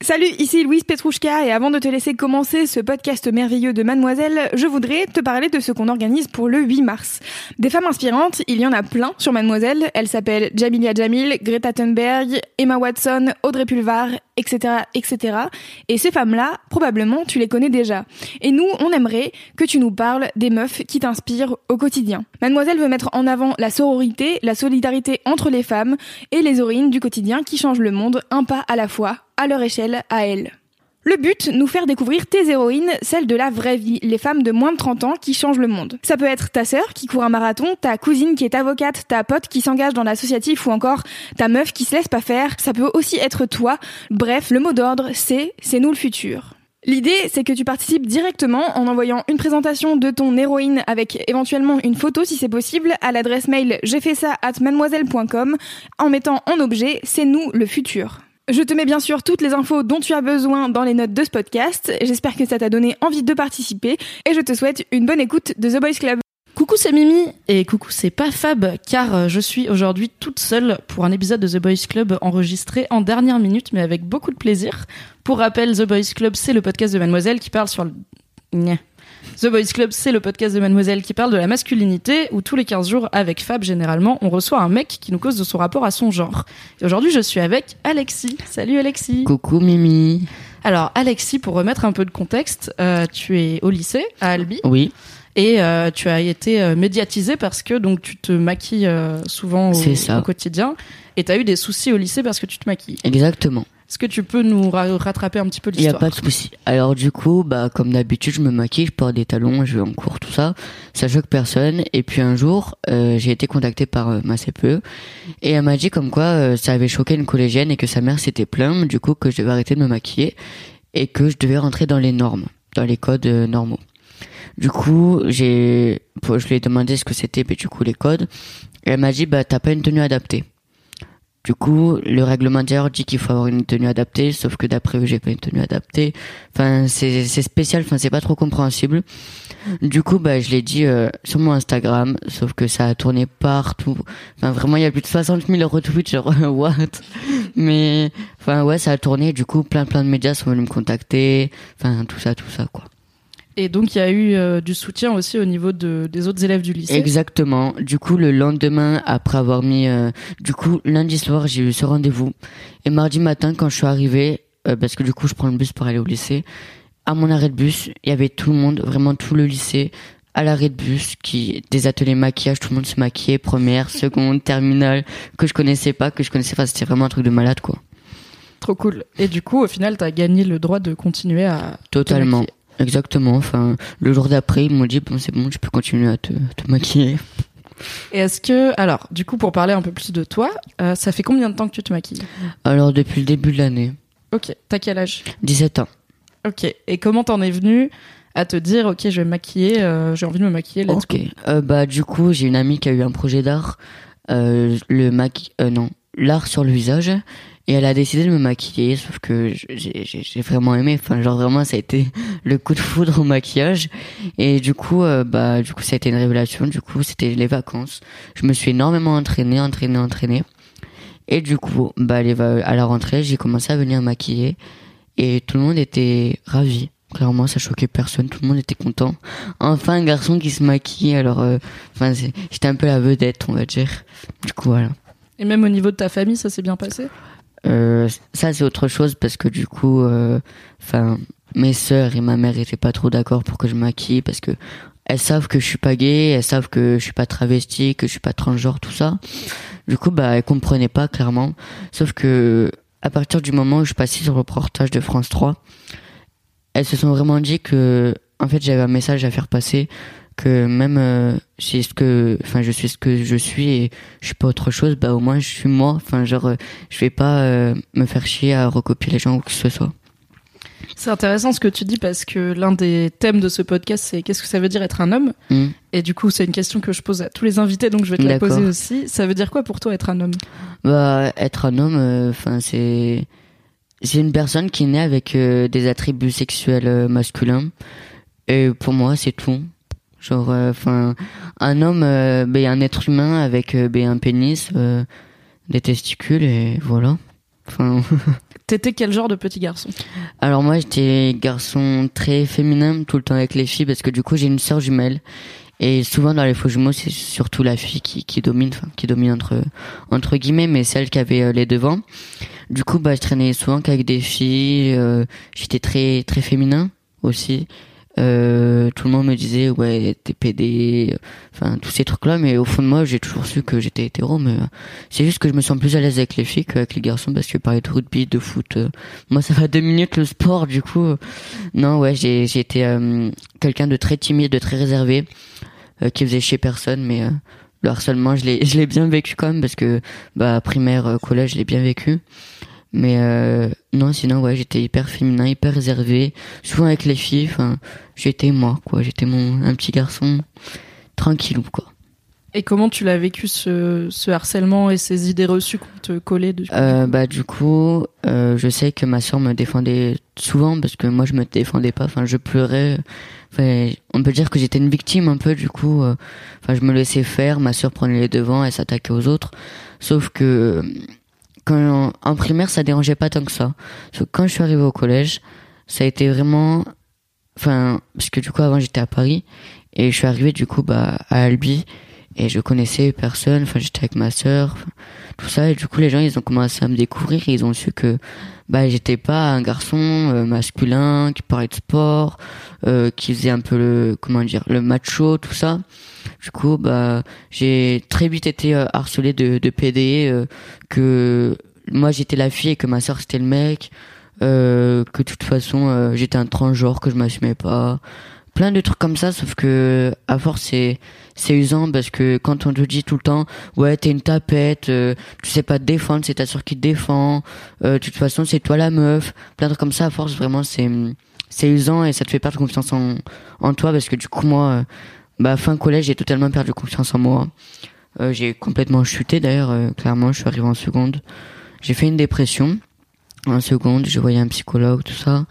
Salut, ici Louise Petrouchka et avant de te laisser commencer ce podcast merveilleux de Mademoiselle, je voudrais te parler de ce qu'on organise pour le 8 mars. Des femmes inspirantes, il y en a plein sur Mademoiselle. Elles s'appellent Jamilia Jamil, Greta Thunberg, Emma Watson, Audrey Pulvar, etc., etc. Et ces femmes-là, probablement, tu les connais déjà. Et nous, on aimerait que tu nous parles des meufs qui t'inspirent au quotidien. Mademoiselle veut mettre en avant la sororité, la solidarité entre les femmes et les héroïnes du quotidien qui changent le monde un pas à la fois à leur échelle, à elles. Le but, nous faire découvrir tes héroïnes, celles de la vraie vie, les femmes de moins de 30 ans qui changent le monde. Ça peut être ta sœur qui court un marathon, ta cousine qui est avocate, ta pote qui s'engage dans l'associatif ou encore ta meuf qui se laisse pas faire. Ça peut aussi être toi. Bref, le mot d'ordre, c'est c'est nous le futur. L'idée, c'est que tu participes directement en envoyant une présentation de ton héroïne avec éventuellement une photo si c'est possible à l'adresse mail j'ai fait ça at mademoiselle.com en mettant en objet c'est nous le futur. Je te mets bien sûr toutes les infos dont tu as besoin dans les notes de ce podcast. J'espère que ça t'a donné envie de participer et je te souhaite une bonne écoute de The Boys Club. Coucou c'est Mimi et coucou c'est pas Fab car euh, je suis aujourd'hui toute seule pour un épisode de The Boys Club enregistré en dernière minute mais avec beaucoup de plaisir. Pour rappel, The Boys Club c'est le podcast de Mademoiselle qui parle sur le... The Boys Club, c'est le podcast de Mademoiselle qui parle de la masculinité, où tous les 15 jours, avec Fab, généralement, on reçoit un mec qui nous cause de son rapport à son genre. Et aujourd'hui, je suis avec Alexis. Salut Alexis. Coucou Mimi. Alors, Alexis, pour remettre un peu de contexte, euh, tu es au lycée, à Albi. Oui. Et euh, tu as été euh, médiatisé parce que donc tu te maquilles euh, souvent au, C'est ça. au quotidien. Et tu as eu des soucis au lycée parce que tu te maquilles. Exactement. Est-ce que tu peux nous ra- rattraper un petit peu Il n'y a l'histoire pas de souci. Alors du coup, bah comme d'habitude, je me maquille, je porte des talons, je vais en cours, tout ça. Ça choque personne. Et puis un jour, euh, j'ai été contacté par euh, ma CPE et elle m'a dit comme quoi euh, ça avait choqué une collégienne et que sa mère s'était plainte, du coup que je devais arrêter de me maquiller et que je devais rentrer dans les normes, dans les codes euh, normaux. Du coup, j'ai, je lui ai demandé ce que c'était, mais du coup les codes. Et elle m'a dit bah t'as pas une tenue adaptée. Du coup, le règlement d'hier dit qu'il faut avoir une tenue adaptée, sauf que d'après eux, j'ai pas une tenue adaptée. Enfin, c'est spécial, enfin, c'est pas trop compréhensible. Du coup, bah, je l'ai dit euh, sur mon Instagram, sauf que ça a tourné partout. Enfin, vraiment, il y a plus de 60 000 retweets, genre, what? Mais, enfin, ouais, ça a tourné. Du coup, plein, plein de médias sont venus me contacter. Enfin, tout ça, tout ça, quoi. Et donc il y a eu euh, du soutien aussi au niveau de, des autres élèves du lycée. Exactement. Du coup, le lendemain, après avoir mis, euh, du coup, lundi soir, j'ai eu ce rendez-vous. Et mardi matin, quand je suis arrivé, euh, parce que du coup, je prends le bus pour aller au lycée, à mon arrêt de bus, il y avait tout le monde, vraiment tout le lycée, à l'arrêt de bus, qui, des ateliers maquillage, tout le monde se maquillait, première, seconde, terminale, que je connaissais pas, que je connaissais pas, c'était vraiment un truc de malade, quoi. Trop cool. Et du coup, au final, t'as gagné le droit de continuer à. Totalement. Exactement. Enfin, le jour d'après, ils m'ont dit, bon, c'est bon, tu peux continuer à te, te maquiller. Et est-ce que, alors, du coup, pour parler un peu plus de toi, euh, ça fait combien de temps que tu te maquilles? Alors, depuis le début de l'année, Ok, t'as quel âge? 17 ans. Ok. Et comment t'en es venu à te dire, ok, je vais me maquiller, euh, j'ai envie de me maquiller, let's Ok. Euh, bah du coup, j'ai une amie qui a eu un projet d'art, euh, le maqui, non, l'art sur le visage, et elle a décidé de me maquiller. Sauf que j'ai vraiment aimé. Enfin, genre vraiment, ça a été le coup de foudre au maquillage. Et du coup, euh, bah du coup, ça a été une révélation. Du coup, c'était les vacances. Je me suis énormément entraîné, entraîné, entraîné. Et du coup, bah à la rentrée, j'ai commencé à venir maquiller, et tout le monde était ravi. Clairement, ça choquait personne, tout le monde était content. Enfin, un garçon qui se maquille, alors, euh, enfin, j'étais un peu la vedette, on va dire. Du coup, voilà. Et même au niveau de ta famille, ça s'est bien passé? Ça, c'est autre chose parce que du coup, euh, enfin, mes sœurs et ma mère étaient pas trop d'accord pour que je maquille parce que elles savent que je suis pas gay, elles savent que je suis pas travesti, que je suis pas transgenre, tout ça. Du coup, bah, elles comprenaient pas clairement. Sauf que à partir du moment où je passais sur le reportage de France 3, elles se sont vraiment dit que, en fait, j'avais un message à faire passer que même euh, si ce que enfin je suis ce que je suis et je suis pas autre chose bah au moins je suis moi. Enfin genre euh, je vais pas euh, me faire chier à recopier les gens ou que ce soit. C'est intéressant ce que tu dis parce que l'un des thèmes de ce podcast, c'est qu'est-ce que ça veut dire être un homme Hmm. Et du coup, c'est une question que je pose à tous les invités, donc je vais te la poser aussi. Ça veut dire quoi pour toi être un homme? Bah être un homme euh, enfin c'est c'est une personne qui est née avec des attributs sexuels masculins et pour moi c'est tout genre enfin un homme euh, ben, un être humain avec euh, ben, un pénis euh, des testicules et voilà enfin T'étais quel genre de petit garçon? Alors moi j'étais garçon très féminin tout le temps avec les filles parce que du coup j'ai une sœur jumelle et souvent dans les faux jumeaux c'est surtout la fille qui, qui domine enfin qui domine entre entre guillemets mais celle qui avait euh, les devants. Du coup bah je traînais souvent qu'avec des filles, euh, j'étais très très féminin aussi. Euh, tout le monde me disait ouais t'es pédé, enfin tous ces trucs là mais au fond de moi j'ai toujours su que j'étais hétéro mais euh, c'est juste que je me sens plus à l'aise avec les filles qu'avec les garçons parce que parler de rugby, de foot, euh, moi ça va deux minutes le sport du coup. euh, non ouais j'ai j'ai été euh, quelqu'un de très timide, de très réservé, euh, qui faisait chier personne mais euh, le harcèlement je l'ai je l'ai bien vécu quand même parce que bah primaire, euh, collège je l'ai bien vécu. Mais euh, non sinon ouais j'étais hyper féminin, hyper réservé, souvent avec les filles. Enfin j'étais moi quoi, j'étais mon un petit garçon tranquillou quoi. Et comment tu l'as vécu ce, ce harcèlement et ces idées reçues qu'on te collait dessus Euh, bah du coup, euh, je sais que ma soeur me défendait souvent parce que moi je me défendais pas. Enfin, je pleurais. Enfin, on peut dire que j'étais une victime un peu. Du coup, enfin, je me laissais faire. Ma soeur prenait les devants, elle s'attaquait aux autres. Sauf que en primaire, ça dérangeait pas tant que ça. Quand je suis arrivée au collège, ça a été vraiment, enfin, parce que du coup avant j'étais à Paris et je suis arrivée du coup bah à Albi et je connaissais personne. Enfin, j'étais avec ma sœur, tout ça et du coup les gens ils ont commencé à me découvrir et ils ont su que bah j'étais pas un garçon euh, masculin qui parlait de sport, euh, qui faisait un peu le comment dire le macho tout ça. Du coup bah j'ai très vite été euh, harcelé de de PD que moi j'étais la fille et que ma sœur c'était le mec euh, que de toute façon euh, j'étais un transgenre que je m'assumais pas plein de trucs comme ça sauf que à force c'est c'est usant parce que quand on te dit tout le temps ouais t'es une tapette euh, tu sais pas te défendre c'est ta soeur qui te défend euh, de toute façon c'est toi la meuf. Plein de trucs comme ça à force vraiment c'est c'est usant et ça te fait perdre confiance en en toi parce que du coup moi euh, bah fin collège j'ai totalement perdu confiance en moi. Euh, j'ai complètement chuté d'ailleurs euh, clairement je suis arrivé en seconde. J'ai fait une dépression. En seconde je voyais un psychologue tout ça.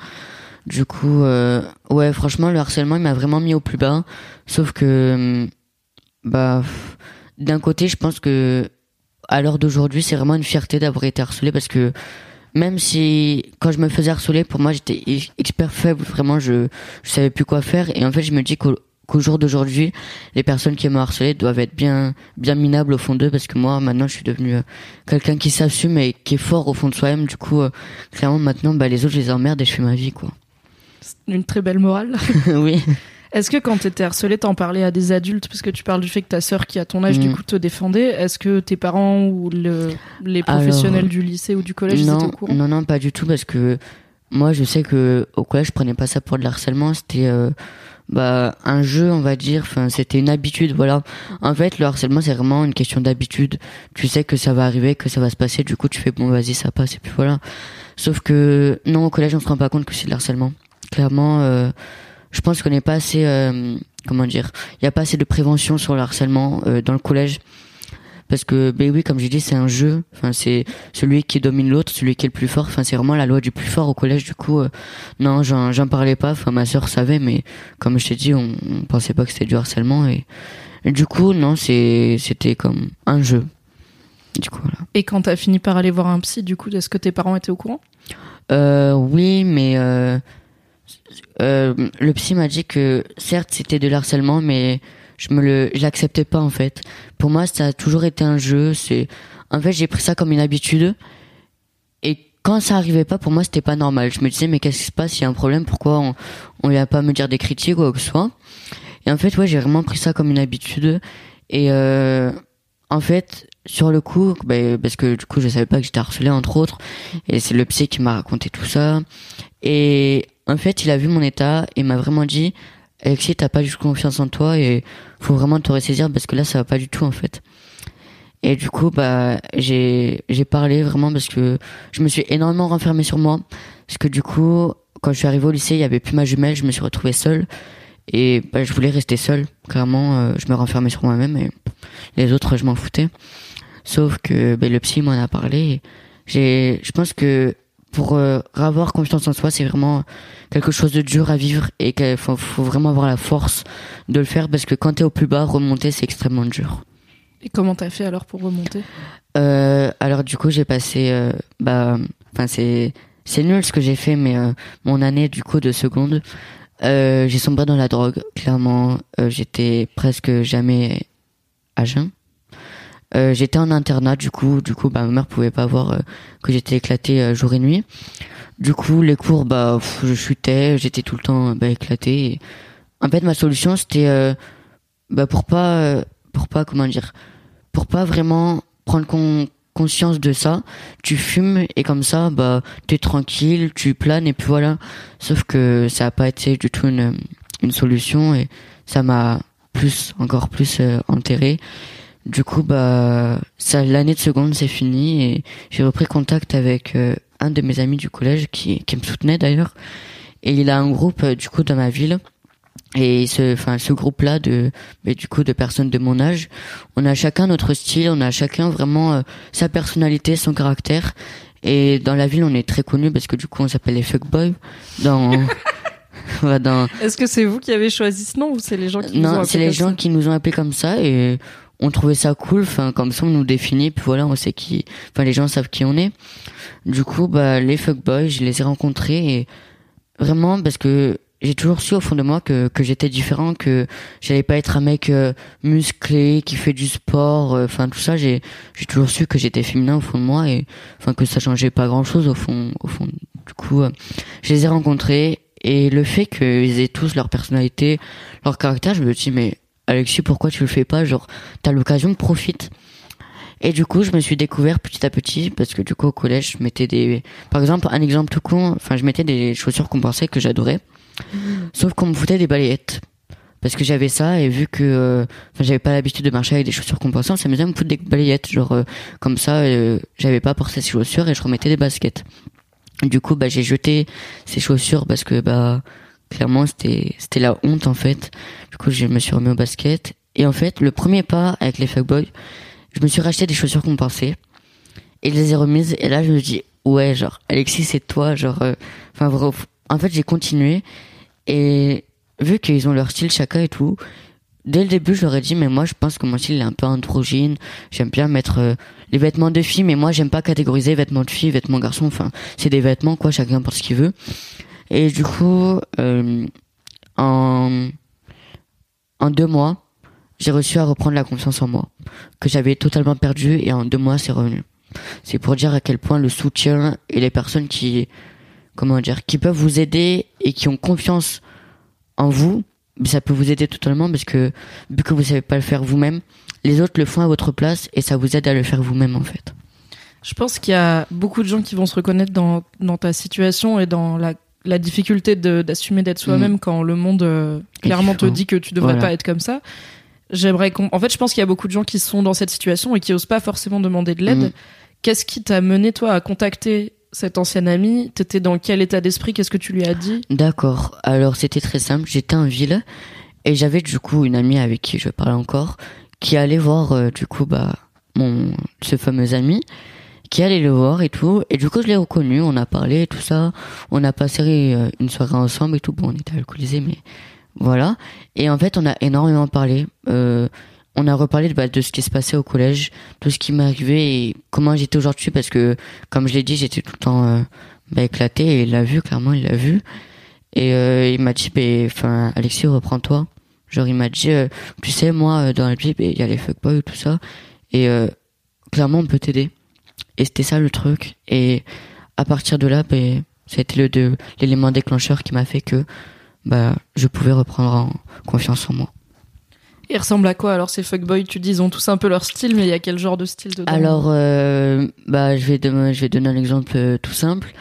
Du coup euh, ouais franchement le harcèlement il m'a vraiment mis au plus bas. Sauf que hum, bah d'un côté je pense que à l'heure d'aujourd'hui c'est vraiment une fierté d'avoir été harcelé parce que même si quand je me faisais harceler pour moi j'étais expert faible vraiment je je savais plus quoi faire. Et en fait je me dis qu'au qu'au jour d'aujourd'hui les personnes qui m'ont harcelé doivent être bien bien minables au fond d'eux parce que moi maintenant je suis devenu euh, quelqu'un qui s'assume et qui est fort au fond de soi-même. Du coup euh, clairement maintenant bah les autres je les emmerde et je fais ma vie quoi. Une très belle morale. oui Est-ce que quand t'étais harcelé, t'en parlais à des adultes Parce que tu parles du fait que ta sœur, qui a ton âge, du Mm. coup, te défendait. Est-ce que tes parents ou le- les professionnels Alors, du lycée ou du collège, ils étaient non au courant? non non pas du tout parce que moi je sais que au collège je prenais pas ça pour de l'harcèlement c'était euh, bah un jeu on va dire enfin c'était une habitude voilà en fait le harcèlement c'est vraiment une question d'habitude tu sais que ça va arriver que ça va se passer du coup tu fais bon vas-y ça passe et puis voilà sauf que non au collège on se rend pas compte que c'est de l'harcèlement clairement euh, je pense qu'on n'est pas assez euh, comment dire il y a pas assez de prévention sur le harcèlement euh, dans le collège. Parce que ben oui comme j'ai dit c'est un jeu. Enfin c'est celui qui domine l'autre celui qui est le plus fort. Enfin c'est vraiment la loi du plus fort au collège du coup euh, non j'en j'en parlais pas. Enfin ma sœur savait mais comme je t'ai dit on, on pensait pas que c'était du harcèlement et, et du coup non c'est c'était comme un jeu. Du coup voilà. Et quand t'as fini par aller voir un psy, du coup, est-ce que tes parents étaient au courant? Euh, oui, mais euh, euh, le psy m'a dit que certes c'était de l'harcèlement, mais je me le, je l'acceptais pas en fait. Pour moi, ça a toujours été un jeu. C'est, en fait, j'ai pris ça comme une habitude. Et quand ça arrivait pas, pour moi, c'était pas normal. Je me disais, mais qu'est-ce qui se passe? Il y a un problème. Pourquoi on, on vient pas me dire des critiques ou quoi que ce soit? Et en fait, ouais, j'ai vraiment pris ça comme une habitude. Et euh, en fait, sur le coup, ben, parce que du coup, je savais pas que j'étais harcelé entre autres. Et c'est le psy qui m'a raconté tout ça. Et en fait, il a vu mon état et m'a vraiment dit Alexis, t'as pas du tout confiance en toi et faut vraiment te ressaisir parce que là, ça va pas du tout en fait. Et du coup, bah, j'ai j'ai parlé vraiment parce que je me suis énormément renfermé sur moi parce que du coup, quand je suis arrivé au lycée, il y avait plus ma jumelle, je me suis retrouvé seule et bah, je voulais rester seule. Clairement, euh, je me renfermais sur moi-même et les autres, je m'en foutais. Sauf que bah, le psy m'en a parlé. J'ai, je pense que pour euh, avoir confiance en soi, c'est vraiment quelque chose de dur à vivre et qu'il faut, faut vraiment avoir la force de le faire parce que quand t'es au plus bas, remonter c'est extrêmement dur. Et comment t'as fait alors pour remonter? Euh, alors du coup, j'ai passé, euh, bah, enfin c'est c'est nul ce que j'ai fait, mais euh, mon année du coup de seconde, euh, j'ai sombré dans la drogue. Clairement, euh, j'étais presque jamais à jeun. Euh, j'étais en internat du coup, du coup, bah ma mère pouvait pas voir euh, que j'étais éclaté euh, jour et nuit. Du coup, les cours, bah, je chutais, j'étais tout le temps bah, éclaté. Et... En fait, ma solution, c'était euh, bah, pour pas, euh, pour pas, comment dire, pour pas vraiment prendre con- conscience de ça, tu fumes et comme ça, bah, t'es tranquille, tu planes et puis voilà. Sauf que ça a pas été du tout une, une solution et ça m'a plus, encore plus euh, enterré. Du coup, bah, ça, l'année de seconde, c'est fini et j'ai repris contact avec euh, un de mes amis du collège qui, qui me soutenait d'ailleurs. Et il a un groupe, euh, du coup, dans ma ville. Et ce, enfin, ce groupe-là de, mais du coup, de personnes de mon âge, on a chacun notre style, on a chacun vraiment euh, sa personnalité, son caractère. Et dans la ville, on est très connus parce que du coup, on s'appelle les fuckboys. Dans, dans, Est-ce que c'est vous qui avez choisi ce nom ou c'est les gens qui ont non, c'est les gens qui nous ont appelés comme ça et on trouvait ça cool. Enfin, comme ça, on nous définit. Puis voilà, on sait qui. Enfin, les gens savent qui on est. Du coup, bah, les fuckboys, je les ai rencontrés et vraiment parce que j'ai toujours su au fond de moi que que j'étais différent, que j'allais pas être un mec euh, musclé qui fait du sport. euh, Enfin, tout ça, j'ai j'ai toujours su que j'étais féminin au fond de moi et enfin que ça changeait pas grand chose au fond. Au fond, du coup, euh, je les ai rencontrés et le fait qu'ils aient tous leur personnalité, leur caractère, je me dis mais Alexis, pourquoi tu le fais pas Genre, t'as l'occasion, profite. Et du coup, je me suis découvert petit à petit parce que du coup au collège, je mettais des, par exemple, un exemple tout con. Enfin, je mettais des chaussures pensait que j'adorais, sauf qu'on me foutait des balayettes parce que j'avais ça et vu que, euh, enfin, j'avais pas l'habitude de marcher avec des chaussures compensantes, ça me faisait me foutre des balayettes, genre euh, comme ça, euh, j'avais pas porté ces chaussures et je remettais des baskets. Du coup, bah, j'ai jeté ces chaussures parce que bah clairement c'était c'était la honte en fait. Du coup, je me suis remis au basket. Et en fait, le premier pas avec les fuckboys, je me suis racheté des chaussures compensées et je les ai remises. Et là je me dis ouais genre Alexis c'est toi genre euh, enfin vra- en fait j'ai continué. Et vu qu'ils ont leur style chacun et tout dès le début je leur ai dit mais moi je pense que mon style est un peu androgyne. J'aime bien mettre euh, les vêtements de filles mais moi j'aime pas catégoriser vêtements de filles vêtements garçons. Enfin c'est des vêtements quoi chacun porte ce qu'il veut et du coup euh, en en deux mois j'ai réussi à reprendre la confiance en moi que j'avais totalement perdu et en deux mois c'est revenu. C'est pour dire à quel point le soutien et les personnes qui, comment dire, qui peuvent vous aider et qui ont confiance en vous, ça peut vous aider totalement parce que vu que vous savez pas le faire vous-même, les autres le font à votre place et ça vous aide à le faire vous-même en fait. Je pense qu'il y a beaucoup de gens qui vont se reconnaître dans, dans ta situation et dans la, la difficulté d'assumer d'être soi-même quand le monde euh, clairement te dit que tu devrais voilà. pas être comme ça. J'aimerais. En fait, je pense qu'il y a beaucoup de gens qui sont dans cette situation et qui osent pas forcément demander de l'aide. Mhm. Qu'est-ce qui t'a mené, toi, à contacter cet ancien ami T'étais dans quel état d'esprit? Qu'est-ce que tu lui as dit? D'accord. Alors c'était très simple. J'étais en ville et j'avais du coup une amie avec qui je parle encore qui allait voir euh, du coup bah mon ce fameux ami qui allait le voir et tout et du coup je l'ai reconnu. On a parlé et tout ça. On a passé euh, une soirée ensemble et tout. Bon, on était alcoolisés mais voilà. Et en fait on a énormément parlé. Euh, on a reparlé bah, de ce qui se passait au collège, tout ce qui arrivé et comment j'étais aujourd'hui parce que comme je l'ai dit j'étais tout le temps euh, bah, éclaté et il l'a vu clairement il l'a vu. Et euh, il m'a dit, ben, enfin, Alexis, reprends-toi. Genre, il m'a dit, euh, tu sais, moi, dans la vie, ben, il y a les fuckboys et tout ça. Et clairement, on peut t'aider. Et c'était ça le truc. Et à partir de là, ben, c'était le l'élément déclencheur qui m'a fait que bah, je pouvais reprendre en confiance en moi. Ils ressemblent à quoi alors ces fuckboys? Tu dis ils ont tous un peu leur style, mais il y a quel genre de style dedans? Alors, euh, bah, je vais, donner, je vais donner un exemple euh, tout simple.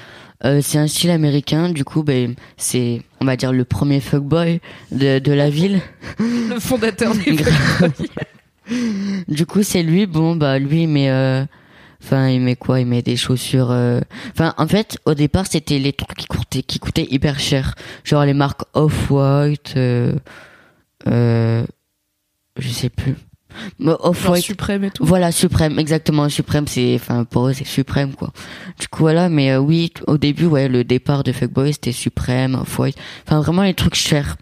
Euh, c'est un style américain, du coup, ben, c'est, on va dire, le premier fuckboy de, de la ville. Le fondateur des du coup, c'est lui, bon, bah, lui, euh, enfin, il met quoi? Il met des chaussures, euh, enfin, en fait, au départ, c'était les trucs qui coûtaient, qui coûtaient hyper cher. Genre les marques Off-White, euh, euh, je sais plus. Mais Off-White, suprême et tout. voilà, suprême, exactement. Suprême, c'est, enfin, pour eux, c'est suprême, quoi. Du coup, voilà, mais euh, oui, au début, ouais, le départ de Fuckboy, c'était suprême, off-white. Enfin, vraiment les trucs chers.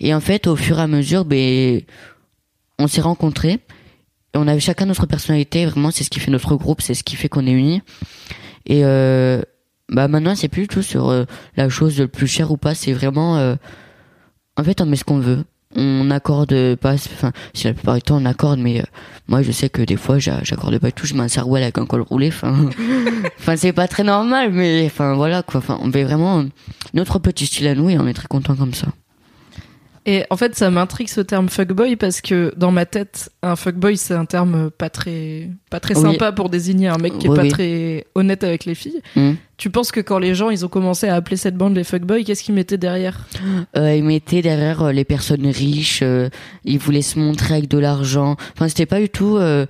Et en fait, au fur et à mesure, ben, on s'est rencontrés. On avait chacun notre personnalité. Vraiment, c'est ce qui fait notre groupe, c'est ce qui fait qu'on est unis. Et, euh, bah, maintenant, c'est plus du tout sur euh, la chose le plus cher ou pas. C'est vraiment, euh, en fait, on met ce qu'on veut. On accorde pas, enfin, si la plupart du temps on accorde, mais euh, moi je sais que des fois j'a- j'accorde pas tout, je mets un sarouel avec un col roulé, enfin, enfin c'est pas très normal, mais enfin voilà quoi, enfin on fait vraiment notre petit style à nous et on est très content comme ça. Et en fait, ça m'intrigue ce terme fuckboy parce que dans ma tête, un fuckboy c'est un terme pas très pas très Oui. sympa pour désigner un mec qui est Oui, pas oui. très honnête avec les filles. Hmm. Tu penses que quand les gens ils ont commencé à appeler cette bande les fuckboys, qu'est-ce qu'ils mettaient derrière? Euh, ils mettaient derrière euh, les personnes riches, euh, ils voulaient se montrer avec de l'argent. Enfin, c'était pas du tout. euh,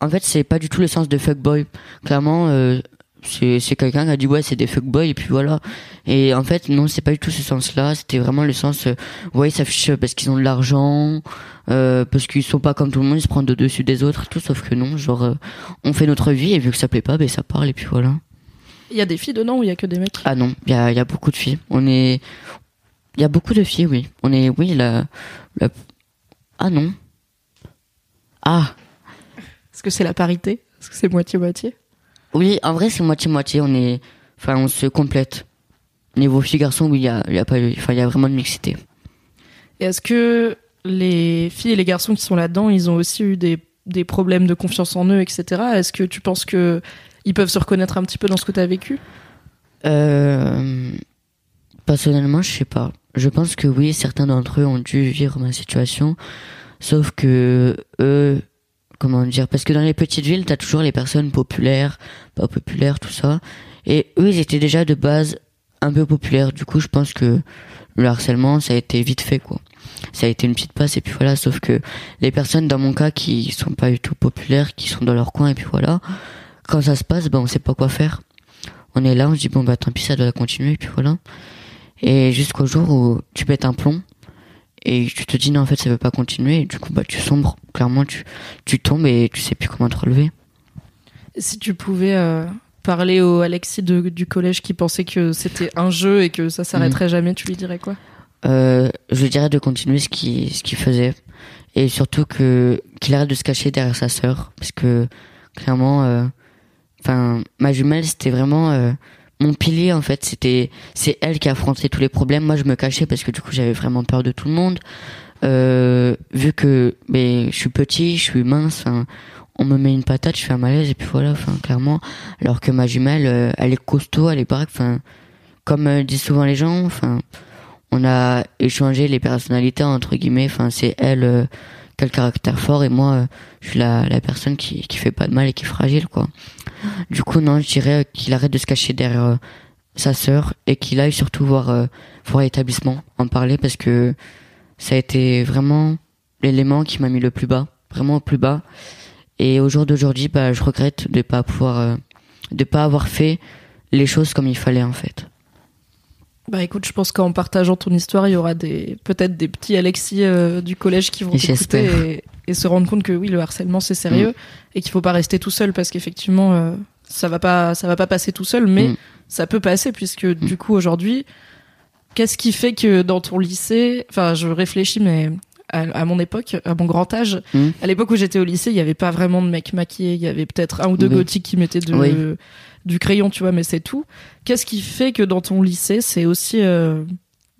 en fait, c'est pas du tout le sens de fuckboy. Clairement, euh, c'est c'est quelqu'un qui a dit ouais, c'est des fuckboys et puis voilà. Et en fait, non, c'est pas du tout ce sens-là. C'était vraiment le sens. Euh, ouais, ils s'affichent parce qu'ils ont de l'argent, euh, parce qu'ils sont pas comme tout le monde, ils se prennent de dessus des autres, et tout. Sauf que non, genre, euh, on fait notre vie et vu que ça plaît pas, ben ça parle et puis voilà. Il y a des filles dedans ou il y a que des mecs? Ah non, il y a, il y a beaucoup de filles. On est, il y a beaucoup de filles, oui. On est, oui, la, la... ah non. Ah Est-ce que c'est la parité? Est-ce que c'est moitié moitié oui, en vrai c'est moitié moitié. On est, enfin, on se complète. Niveau filles garçons, oui, il y a, y a pas, enfin, il y a vraiment de mixité. Et est-ce que les filles et les garçons qui sont là-dedans, ils ont aussi eu des, des problèmes de confiance en eux, etc. Est-ce que tu penses que ils peuvent se reconnaître un petit peu dans ce que tu as vécu? Euh, personnellement, je sais pas. Je pense que oui, certains d'entre eux ont dû vivre ma situation, sauf que eux, comment dire, parce que dans les petites villes, t'as toujours les personnes populaires, pas populaires, tout ça, et eux, ils étaient déjà de base un peu populaires. Du coup, je pense que le harcèlement, ça a été vite fait, quoi. Ça a été une petite passe, et puis voilà, sauf que les personnes, dans mon cas, qui sont pas du tout populaires, qui sont dans leur coin, et puis voilà, quand ça se passe, ben, on sait pas quoi faire on est là, on se dit bon bah tant pis ça doit continuer et puis voilà. Et jusqu'au jour où tu pètes un plomb et tu te dis non en fait ça veut pas continuer. Et du coup bah tu sombres. Clairement tu tu tombes et tu sais plus comment te relever. Si tu pouvais euh, parler au Alexis de- du collège qui pensait que c'était un jeu et que ça s'arrêterait jamais, tu lui dirais quoi? Euh, je lui dirais de continuer ce qu'il ce qu'il faisait. Et surtout que qu'il arrête de se cacher derrière sa sœur. Parce que clairement euh, enfin ma jumelle c'était vraiment mon pilier en fait c'était c'est elle qui affrontait tous les problèmes. Moi je me cachais parce que du coup j'avais vraiment peur de tout le monde. Euh, vu que mais je suis petit je suis mince on me met une patate je fais un malaise et puis voilà enfin clairement. Alors que ma jumelle euh, elle est costaud elle est baraque enfin comme euh, disent souvent les gens enfin on a échangé les personnalités entre guillemets enfin c'est elle caractère fort et moi euh, je suis la, personne qui qui fait pas de mal et qui est fragile quoi. Du coup non je dirais qu'il arrête de se cacher derrière euh, sa sœur et qu'il aille surtout voir euh, voir l'établissement en parler parce que ça a été vraiment l'élément qui m'a mis le plus bas vraiment au plus bas. Et au jour d'aujourd'hui bah je regrette de pas pouvoir euh, de pas avoir fait les choses comme il fallait en fait Bah écoute, je pense qu'en partageant ton histoire, il y aura des peut-être des petits Alexis euh, du collège qui vont t'écouter et, et se rendre compte que oui, le harcèlement c'est sérieux et qu'il faut pas rester tout seul parce qu'effectivement euh, ça va pas ça va pas passer tout seul, mais Mm. ça peut passer puisque du coup aujourd'hui, qu'est-ce qui fait que dans ton lycée, enfin je réfléchis mais à, à mon époque, à mon grand âge, Mm. à l'époque où j'étais au lycée, il y avait pas vraiment de mecs maquillés, il y avait peut-être un ou deux Oui. gothiques qui mettaient de, Oui. Du crayon, tu vois, mais c'est tout. Qu'est-ce qui fait que dans ton lycée, c'est aussi euh,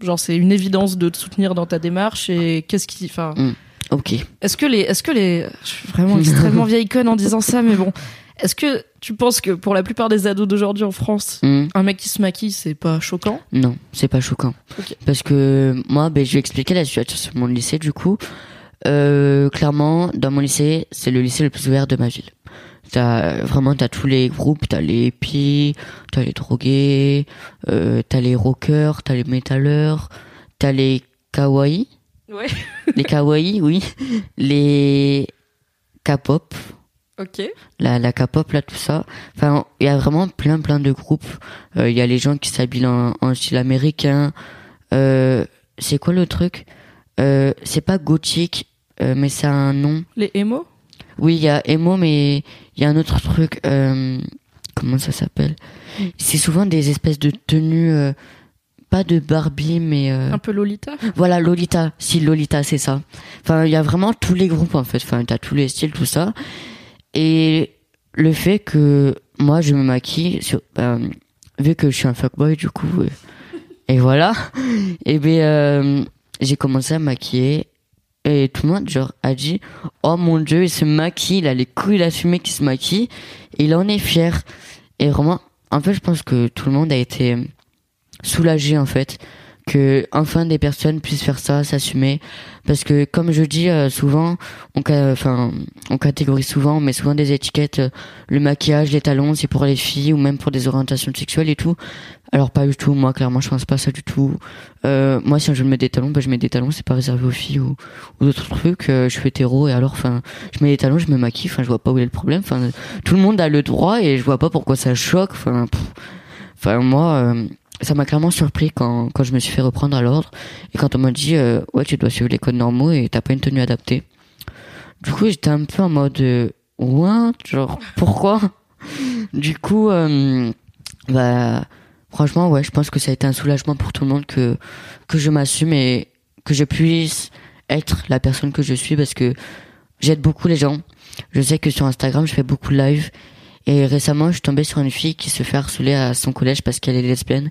genre c'est une évidence de te soutenir dans ta démarche et qu'est-ce qui, enfin, ok est-ce que les, est-ce que les, je suis vraiment extrêmement vieille conne en disant ça, mais bon, est-ce que tu penses que pour la plupart des ados d'aujourd'hui en France, Mm. un mec qui se maquille, c'est pas choquant? Non, c'est pas choquant. Parce que moi, ben, je vais expliquer la situation sur mon lycée, du coup. Euh, clairement, dans mon lycée, c'est le lycée le plus ouvert de ma ville. T'as vraiment t'as tous les groupes, t'as les hippies, t'as les drogués, euh, t'as les rockers, t'as les métalleurs, t'as les kawaii, Ouais. les kawaii, oui, les K-pop, Ok. la la K-pop là tout ça. Enfin, il y a vraiment plein plein de groupes. Euh, Il y a les gens qui s'habillent en, en style américain. Euh, c'est quoi le truc? Euh, C'est pas gothique, euh, mais c'est un nom. Les émo Oui, il y a emo, mais il y a un autre truc. euh, comment ça s'appelle? C'est souvent des espèces de tenues, euh, pas de Barbie, mais euh, Un peu Lolita voilà Lolita. Si Lolita, c'est ça. Enfin, il y a vraiment tous les groupes en fait. Enfin, t'as tous les styles, tout ça. Et le fait que moi, je me maquille, sur, euh, vu que je suis un fuckboy, du coup, euh, et voilà. Et ben, euh, j'ai commencé à me maquiller. Et tout le monde, genre, a dit, oh mon dieu, il se maquille, il a les couilles assumées qui se maquille. Et il en est fier. Et vraiment, en fait, je pense que tout le monde a été soulagé, en fait. Que, enfin, des personnes puissent faire ça, s'assumer. Parce que, comme je dis euh, souvent, on, enfin, on catégorise souvent, mais souvent des étiquettes, euh, le maquillage, les talons, c'est pour les filles, ou même pour des orientations sexuelles et tout. Alors, pas du tout. Moi, clairement, je pense pas ça du tout. Euh, moi, si je mets des talons, bah, je mets des talons, c'est pas réservé aux filles ou, ou d'autres trucs. Euh, je suis hétéro et alors, enfin, je mets des talons, je me maquille. Enfin, je vois pas où est le problème. Enfin, tout le monde a le droit et je vois pas pourquoi ça choque. Enfin, moi, euh, ça m'a clairement surpris quand quand je me suis fait reprendre à l'ordre et quand on m'a dit, euh, ouais, tu dois suivre les codes normaux et t'as pas une tenue adaptée. Du coup, j'étais un peu en mode, euh, what, genre, pourquoi? Du coup, euh, bah, franchement, ouais, je pense que ça a été un soulagement pour tout le monde que que je m'assume et que je puisse être la personne que je suis parce que j'aide beaucoup les gens. Je sais que sur Instagram, je fais beaucoup de live et récemment, je suis tombée sur une fille qui se fait harceler à son collège parce qu'elle est lesbienne.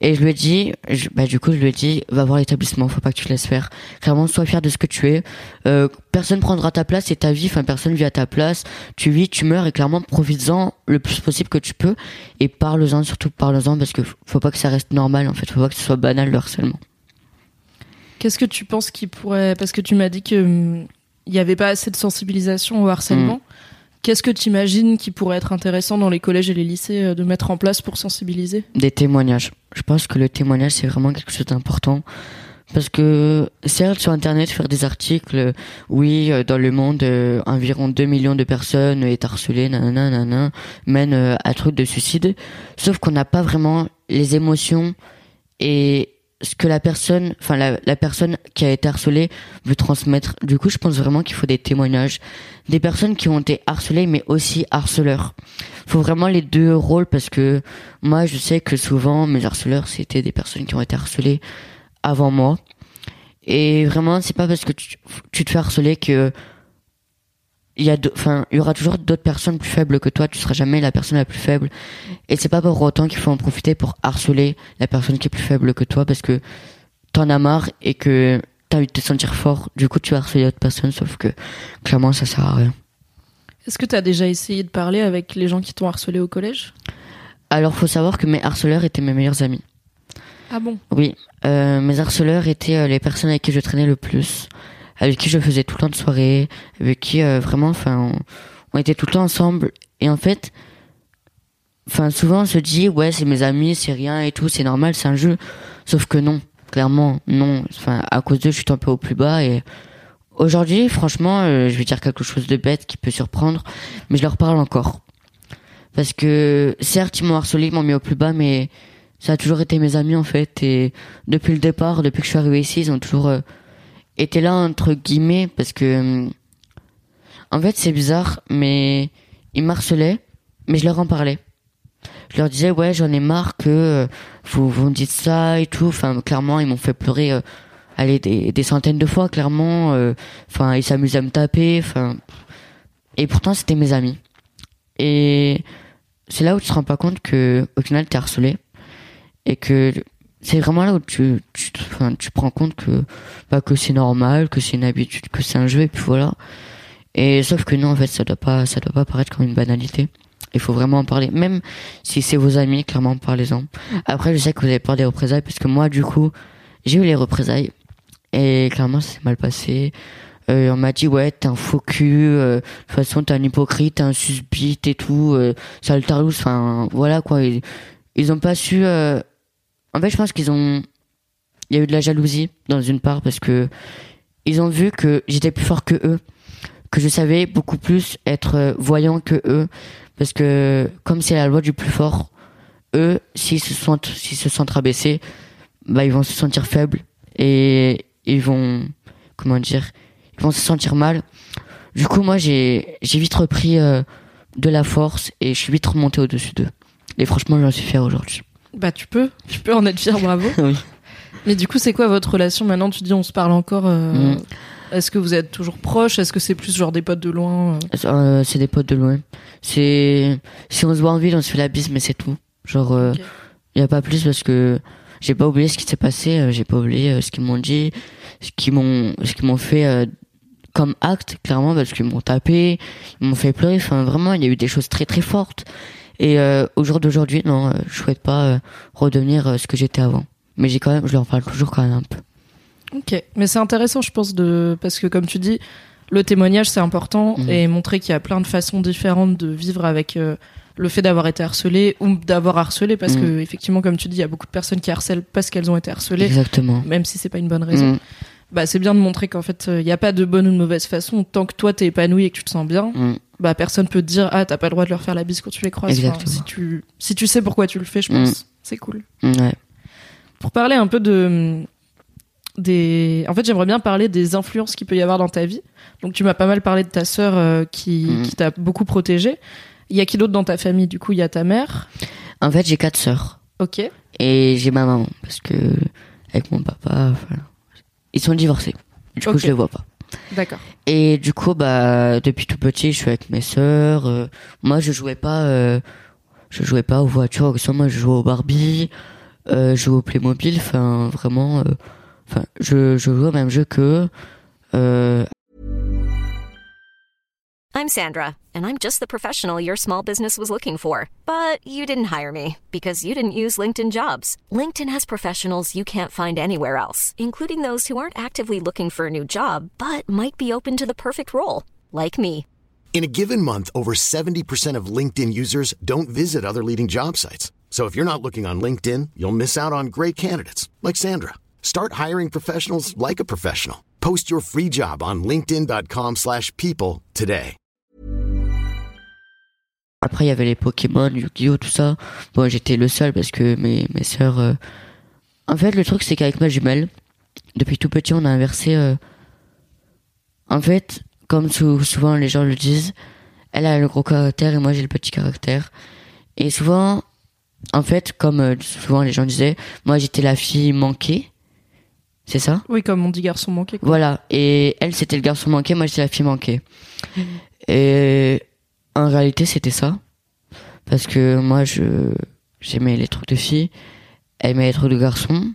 Et je lui ai dit, je- bah du coup, je lui ai dit, va voir l'établissement, faut pas que tu te laisses faire. Clairement, sois fier de ce que tu es. Euh, personne prendra ta place, c'est ta vie, enfin personne vit à ta place. Tu vis, tu meurs et clairement, profites-en le plus possible que tu peux et parle-en, surtout parle-en parce que faut pas que ça reste normal en fait, faut pas que ce soit banal le harcèlement. Qu'est-ce que tu penses qui pourrait. Parce que tu m'as dit que hum, il n'y avait pas assez de sensibilisation au harcèlement. Qu'est-ce que tu imagines qui pourrait être intéressant dans les collèges et les lycées euh, de mettre en place pour sensibiliser? Des témoignages. Je pense que le témoignage c'est vraiment quelque chose d'important. Parce que certes sur internet faire des articles, oui euh, dans le monde euh, environ 2 millions de personnes est harcelées, nanana, nanana, mène euh, à truc de suicide. Sauf qu'on n'a pas vraiment les émotions et ce que la personne, enfin la, la personne qui a été harcelée veut transmettre. Du coup, je pense vraiment qu'il faut des témoignages, des personnes qui ont été harcelées mais aussi harceleurs. Faut vraiment les deux rôles parce que moi, je sais que souvent mes harceleurs c'était des personnes qui ont été harcelées avant moi. Et vraiment, c'est pas parce que tu, tu te fais harceler que il y a, enfin, il y aura toujours d'autres personnes plus faibles que toi. Tu seras jamais la personne la plus faible. Et c'est pas pour autant qu'il faut en profiter pour harceler la personne qui est plus faible que toi parce que t'en as marre et que t'as envie de te sentir fort. Du coup, tu vas harceler d'autres personnes, sauf que clairement, ça sert à rien. Est-ce que tu as déjà essayé de parler avec les gens qui t'ont harcelé au collège? Alors, faut savoir que mes harceleurs étaient mes meilleurs amis. Ah bon? Oui, euh, mes harceleurs étaient euh, les personnes avec qui je traînais le plus, avec qui je faisais tout le temps de soirée, avec qui euh, vraiment, enfin, on, on était tout le temps ensemble. Et en fait, enfin, souvent on se dit ouais, c'est mes amis, c'est rien et tout, c'est normal, c'est un jeu. Sauf que non, clairement, non. Enfin, à cause d'eux, je suis tombé au plus bas et aujourd'hui, franchement, euh, je vais dire quelque chose de bête qui peut surprendre, mais je leur parle encore. Parce que certes, ils m'ont harcelé, ils m'ont mis au plus bas, mais ça a toujours été mes amis en fait et depuis le départ depuis que je suis arrivé ici ils ont toujours euh, été là entre guillemets parce que hum, en fait c'est bizarre mais ils m'harcelaient mais je leur en parlais. Je leur disais ouais j'en ai marre que euh, vous vous me dites ça et tout. Enfin clairement ils m'ont fait pleurer euh, des, des centaines de fois clairement euh, enfin ils s'amusaient à me taper enfin et pourtant c'était mes amis. Et c'est là où tu te rends pas compte que au final t'es harcelé et que c'est vraiment là où tu tu tu prends compte que bah, que c'est normal que c'est une habitude que c'est un jeu et puis voilà et sauf que non en fait ça doit pas ça doit pas paraître comme une banalité il faut vraiment en parler même si c'est vos amis clairement parlez-en après je sais que vous avez peur des représailles parce que moi du coup j'ai eu les représailles et clairement ça s'est mal passé Euh, on m'a dit ouais t'es un faux cul, euh, de toute façon t'es un hypocrite, t'es un susbite et tout, euh, sale tarlouse, enfin voilà quoi. Ils, ils ont pas su. euh, En fait je pense qu'ils ont. Il y a eu de la jalousie dans une part parce que ils ont vu que j'étais plus fort que eux, que je savais beaucoup plus être euh, voyant que eux, parce que comme c'est la loi du plus fort, eux s'ils se sentent s'ils se sentent rabaissés, bah ils vont se sentir faibles et ils vont comment dire ils vont se sentir mal. Du coup, moi, j'ai j'ai vite repris euh, de la force et je suis vite remonté au-dessus d'eux. Et franchement, j'en suis fier aujourd'hui. Bah tu peux, tu peux en être fier, bravo. Oui. Mais du coup, c'est quoi votre relation maintenant Tu dis on se parle encore. euh, Mm. Est-ce que vous êtes toujours proches? Est-ce que c'est plus genre des potes de loin euh? Euh, c'est des potes de loin. C'est si on se voit en ville, on se fait la bise, mais c'est tout. Genre, il Ok. y a pas plus parce que j'ai pas oublié ce qui s'est passé. euh, j'ai pas oublié euh, ce qu'ils m'ont dit, ce qu'ils m'ont, ce qu'ils m'ont fait euh, comme acte, clairement, parce qu'ils m'ont tapé, ils m'ont fait pleurer. Enfin, vraiment, il y a eu des choses très très fortes. Et euh, au jour d'aujourd'hui, non, euh, je souhaite pas euh, redevenir euh, ce que j'étais avant. Mais j'ai quand même, je leur parle toujours quand même un peu. Ok, mais c'est intéressant, je pense, de parce que comme tu dis, le témoignage c'est important Mhm. et montrer qu'il y a plein de façons différentes de vivre avec euh, le fait d'avoir été harcelé ou d'avoir harcelé, parce Mhm. que effectivement, comme tu dis, il y a beaucoup de personnes qui harcèlent parce qu'elles ont été harcelées, Exactement. même si c'est pas une bonne raison. Mm, Bah c'est bien de montrer qu'en fait il n'y a pas de bonne ou de mauvaise façon. Tant que toi t'es épanoui et que tu te sens bien, mm. bah personne peut te dire ah t'as pas le droit de leur faire la bise quand tu les croises. Enfin, si tu si tu sais pourquoi tu le fais, je pense c'est cool. Ouais. Pour parler un peu de des, en fait j'aimerais bien parler des influences qu'il peut y avoir dans ta vie. Donc tu m'as pas mal parlé de ta sœur euh, qui Mhm. qui t'a beaucoup protégée. Il y a qui d'autre dans ta famille Du coup? Il y a ta mère? En fait, j'ai quatre sœurs. Ok. Et j'ai ma maman, parce que avec mon papa, ils sont divorcés. Du coup, je les vois pas. D'accord. Et du coup, bah, depuis tout petit, je suis avec mes sœurs. euh, moi, je jouais pas, euh, je jouais pas aux voitures. Moi, je jouais aux Barbie, euh, je au Playmobil. Enfin, vraiment, euh, enfin, je, je jouais au même jeu que. Euh, I'm Sandra, and I'm just the professional your small business was looking for. But you didn't hire me because you didn't use LinkedIn jobs. LinkedIn has professionals you can't find anywhere else, including those who aren't actively looking for a new job but might be open to the perfect role, like me. In a given month, over 70% of LinkedIn users don't visit other leading job sites. So if you're not looking on LinkedIn, you'll miss out on great candidates like Sandra. Start hiring professionals like a professional. Post your free job on linkedin.com/people today. Après, il y avait les Pokémon, Yu-Gi-Oh, tout ça. Bon, j'étais le seul parce que mes, mes sœurs. euh, En fait, le truc, c'est qu'avec ma jumelle, depuis tout petit, on a inversé. euh, En fait, comme sou- souvent les gens le disent, elle a le gros caractère et moi j'ai le petit caractère. Et souvent, en fait, comme euh, souvent les gens disaient, moi j'étais la fille manquée. C'est ça? Oui comme on dit garçon manqué. Quoi. voilà. Et elle, c'était le garçon manqué, moi, j'étais la fille manquée. Et en réalité, c'était ça. Parce que moi, je j'aimais les trucs de filles, elle aimait les trucs de garçons.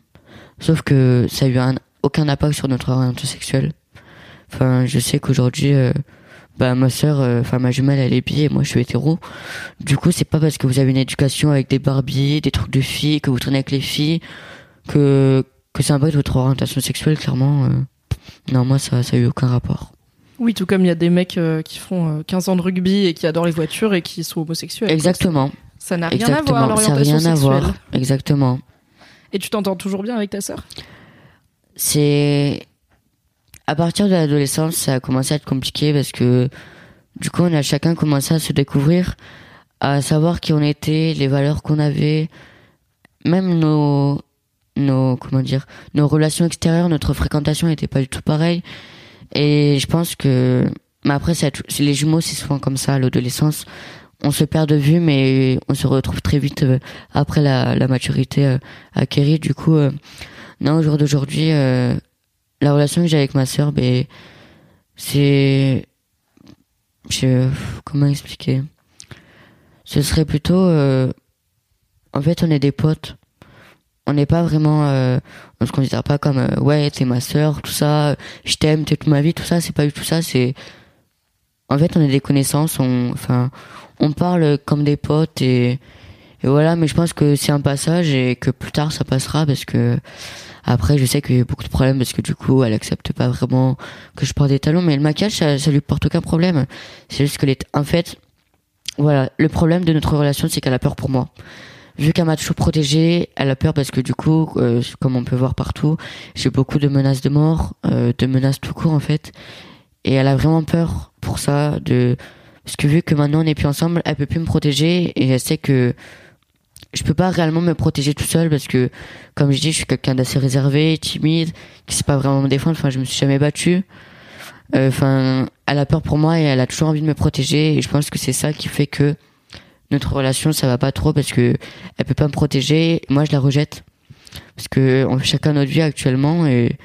Sauf que ça a eu un, aucun impact sur notre orientation sexuelle. Enfin, je sais qu'aujourd'hui, euh, bah, ma sœur, euh, enfin, ma jumelle, elle est bi et moi, je suis hétéro. Du coup, c'est pas parce que vous avez une éducation avec des Barbies, des trucs de filles, que vous traînez avec les filles, que, que ça impacte votre orientation sexuelle, clairement. euh, non, moi, ça, ça a eu aucun rapport. Oui tout comme il y a des mecs euh, qui font euh, 15 ans de rugby et qui adorent les voitures et qui sont homosexuels. Exactement. Ça n'a rien à voir ça n'a l'orientation rien à sexuelle. voir. Exactement. Et tu t'entends toujours bien avec ta sœur? C'est à partir de l'adolescence, ça a commencé à être compliqué parce que du coup, on a chacun commencé à se découvrir, à savoir qui on était, les valeurs qu'on avait, même nos nos comment dire, nos relations extérieures, notre fréquentation n'était pas du tout pareille. Et je pense que mais après ça, les jumeaux, c'est souvent comme ça à l'adolescence. On se perd de vue, mais on se retrouve très vite euh, après la, la maturité euh, acquérie. Du coup, euh, non, au jour d'aujourd'hui, la relation que j'ai avec ma sœur, ben, c'est, je, comment expliquer? Ce serait plutôt, euh, en fait, on est des potes. On n'est pas vraiment, euh, on se considère pas comme, euh, ouais, t'es ma sœur, tout ça, je t'aime, t'es toute ma vie, tout ça. C'est pas du tout ça. C'est, en fait, on est des connaissances. On, enfin, on parle comme des potes et, et voilà. Mais je pense que c'est un passage et que plus tard ça passera parce que Après, je sais qu'il y a eu beaucoup de problèmes parce que du coup, elle accepte pas vraiment que je porte des talons, mais le maquillage, ça, ça lui porte aucun problème. C'est juste que les, en fait, voilà, le problème de notre relation, c'est qu'elle a peur pour moi. Vu qu'elle m'a toujours protégée, elle a peur parce que du coup, euh, comme on peut voir partout, j'ai beaucoup de menaces de mort, euh, de menaces tout court en fait, et elle a vraiment peur pour ça, de parce que vu que maintenant on n'est plus ensemble, elle peut plus me protéger et elle sait que je peux pas réellement me protéger tout seul parce que, comme je dis, je suis quelqu'un d'assez réservé, timide, qui sait pas vraiment me défendre. Enfin, je me suis jamais battu. Euh, Enfin, elle a peur pour moi et elle a toujours envie de me protéger. Et je pense que c'est ça qui fait que notre relation, ça va pas trop parce que elle peut pas me protéger. Moi, je la rejette parce que on fait chacun notre vie actuellement et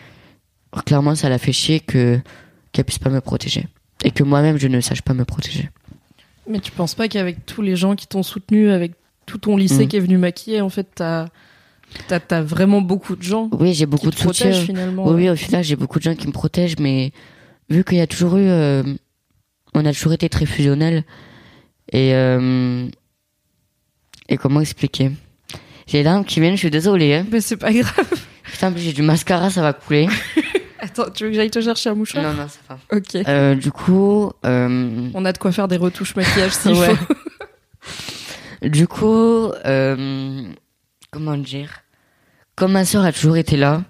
clairement, ça la fait chier que qu'elle puisse pas me protéger et que moi-même je ne sache pas me protéger. Mais tu penses pas qu'avec tous les gens qui t'ont soutenu, avec tout ton lycée Mm. qui est venu maquiller, en fait, t'as vraiment beaucoup de gens Oui, j'ai beaucoup qui de soutien. finalement. Oui, oui, au final, j'ai beaucoup de gens qui me protègent, mais vu qu'il y a toujours eu, euh, on a toujours été très fusionnels. Et euh, et comment expliquer? J'ai les larmes qui viennent, je suis désolée. Hein. Mais c'est pas grave. Putain, j'ai du mascara, ça va couler. Attends, tu veux que j'aille te chercher un mouchoir? Non, non, ça va. Ok. Euh, du coup, On a de quoi faire des retouches maquillage s'il Ouais. faut. Du coup, euh, comment dire? Comme ma sœur a toujours été là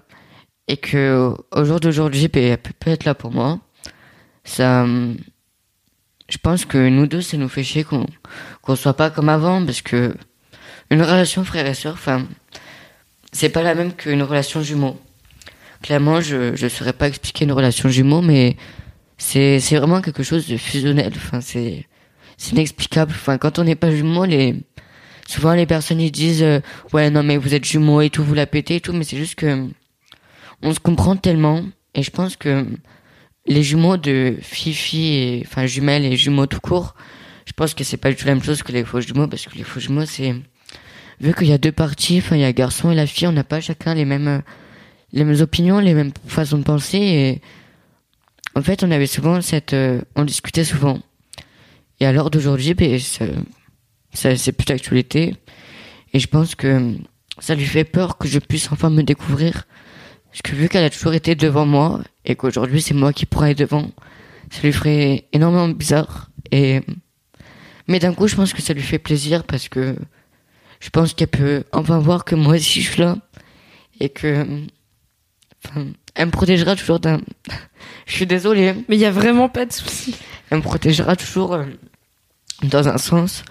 et que au jour d'aujourd'hui, elle peut pas être là pour moi, ça, je pense que nous deux, ça nous fait chier qu'on qu'on soit pas comme avant parce que une relation frère et sœur, enfin, c'est pas la même qu'une relation jumeau. Clairement, je je saurais pas expliquer une relation jumeau, mais c'est c'est vraiment quelque chose de fusionnel. Enfin, c'est c'est inexplicable. Enfin, quand on n'est pas jumeaux, les souvent les personnes ils disent euh, ouais non mais vous êtes jumeaux et tout, vous la pétez et tout, mais c'est juste que on se comprend tellement. Et je pense que les jumeaux de Fifi et enfin jumelles et jumeaux tout court, je pense que c'est pas du tout la même chose que les faux jumeaux parce que les faux jumeaux c'est vu qu'il y a deux parties, enfin il y a le garçon et la fille, on n'a pas chacun les mêmes euh, les mêmes opinions, les mêmes façons de penser. Et en fait on avait souvent cette euh, on discutait souvent et à l'heure d'aujourd'hui ben, ça, ça c'est plus d'actualité. Et je pense que ça lui fait peur que je puisse enfin me découvrir. Parce que vu qu'elle a toujours été devant moi et qu'aujourd'hui c'est moi qui pourrais être devant ça lui ferait énormément bizarre. Et mais d'un coup je pense que ça lui fait plaisir parce que je pense qu'elle peut enfin voir que moi aussi je suis là. Et que enfin, elle me protégera toujours d'un je suis désolée Mais il y a vraiment pas de souci. elle me protégera toujours dans un sens.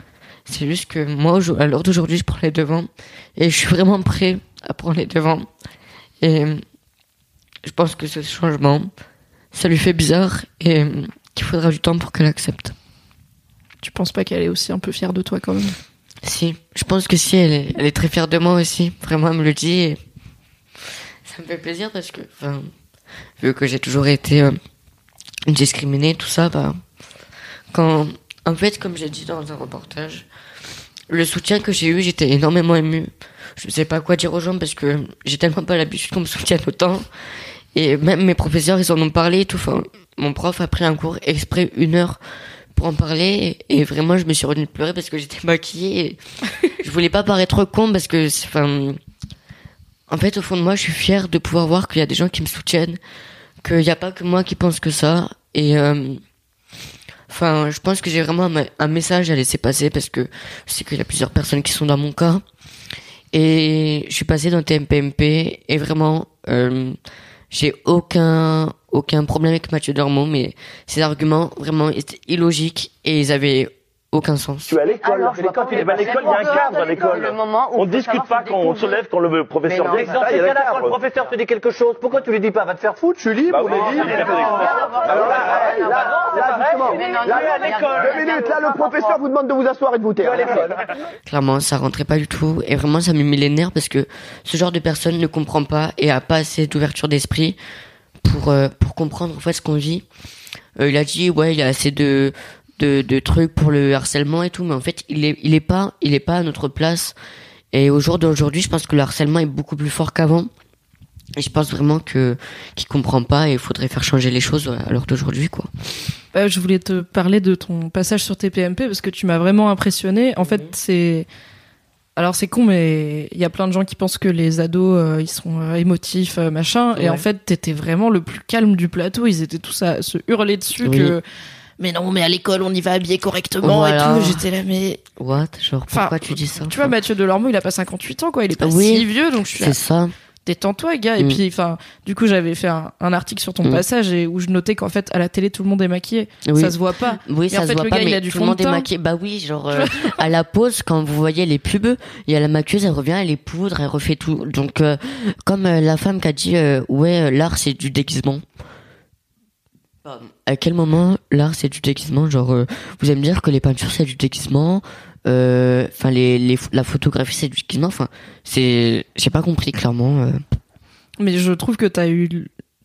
C'est juste que moi, à l'heure d'aujourd'hui, je prends les devants et je suis vraiment prêt à prendre les devants. Et euh, je pense que ce changement, ça lui fait bizarre et euh, qu'il faudra du temps pour qu'elle accepte. Tu penses pas qu'elle est aussi un peu fière de toi quand même? Si, je pense que si, elle est, elle est très fière de moi aussi. Vraiment, elle me le dit et ça me fait plaisir parce que, enfin, vu que j'ai toujours été euh, discriminée, tout ça, bah, quand, en fait, comme j'ai dit dans un reportage, le soutien que j'ai eu, j'étais énormément ému. Je ne sais pas quoi dire aux gens parce que j'ai tellement pas l'habitude qu'on me soutienne autant. Et même mes professeurs, ils en ont parlé et tout. Enfin, mon prof a pris un cours exprès une heure pour en parler. Et, vraiment, je me suis retenue de pleurer parce que j'étais maquillée. Et je voulais pas paraître con parce que, enfin, en fait, au fond de moi, je suis fière de pouvoir voir qu'il y a des gens qui me soutiennent, qu'il n'y a pas que moi qui pense que ça. Et, euh, enfin, je pense que j'ai vraiment un, message à laisser passer parce que je sais qu'il y a plusieurs personnes qui sont dans mon cas. Et je suis passée dans TMPMP et vraiment, euh, j'ai aucun, aucun problème avec Mathieu Dormont, mais ses arguments vraiment étaient illogiques et ils avaient aucun sens. Tu es à l'école. Quand pas tu es à est l'école, il y a un cadre à l'école. On ne discute pas quand on se lève, quand le professeur dit dans ces le cas-là, quand le professeur te dit quelque chose, pourquoi tu lui dis pas Va te faire foutre, je suis libre. Bah on est libre. Alors là, là, là, justement, à l'école. deux minutes, là, le professeur vous demande de vous asseoir et de vous taire. Clairement, ça rentrait pas du tout. Et vraiment, ça me met les nerfs parce que ce genre de personne ne comprend pas et a pas assez d'ouverture d'esprit pour, euh, pour comprendre en fait ce qu'on vit. Euh, il a dit, ouais, il y a assez de, de, de trucs pour le harcèlement et tout, mais en fait, il est, il est pas, il est pas à notre place. Et au jour d'aujourd'hui, je pense que le harcèlement est beaucoup plus fort qu'avant. Et je pense vraiment que, qu'il comprend pas et il faudrait faire changer les choses à l'heure d'aujourd'hui, quoi. Bah, je voulais te parler de ton passage sur TPMP parce que tu m'as vraiment impressionné. En fait, c'est Alors c'est con, mais il y a plein de gens qui pensent que les ados euh, ils sont euh, émotifs, euh, machin. Et en fait, t'étais vraiment le plus calme du plateau. Ils étaient tous à se hurler dessus Oui. que. Mais non, mais à l'école on y va habillé correctement Voilà. et tout. J'étais là, mais What? Genre, Enfin, pourquoi tu dis ça tu vois, Mathieu Delormeau, il a pas 58 ans, quoi. Il est pas Oui. si vieux, donc je suis là, C'est ça. détends-toi, gars. Et Mm. puis, enfin, du coup, j'avais fait un, un article sur ton Mm. passage et où je notais qu'en fait, à la télé, tout le monde est maquillé. Oui. Ça se voit pas. Oui, ça en se voit le pas, gars, il mais a du tout le de monde est maquillé. Bah oui, genre euh, à la pause, quand vous voyez les pubs, il y a la maquilleuse, elle revient, elle les poudre, elle refait tout. Donc, euh, comme euh, la femme qui a dit, ouais, l'art c'est du déguisement. À quel moment l'art c'est du déguisement? Genre, euh, vous allez me dire que les peintures c'est du déguisement, euh, enfin les, les, la photographie c'est du déguisement. Enfin, c'est, j'ai pas compris clairement. euh. Mais je trouve que t'as eu.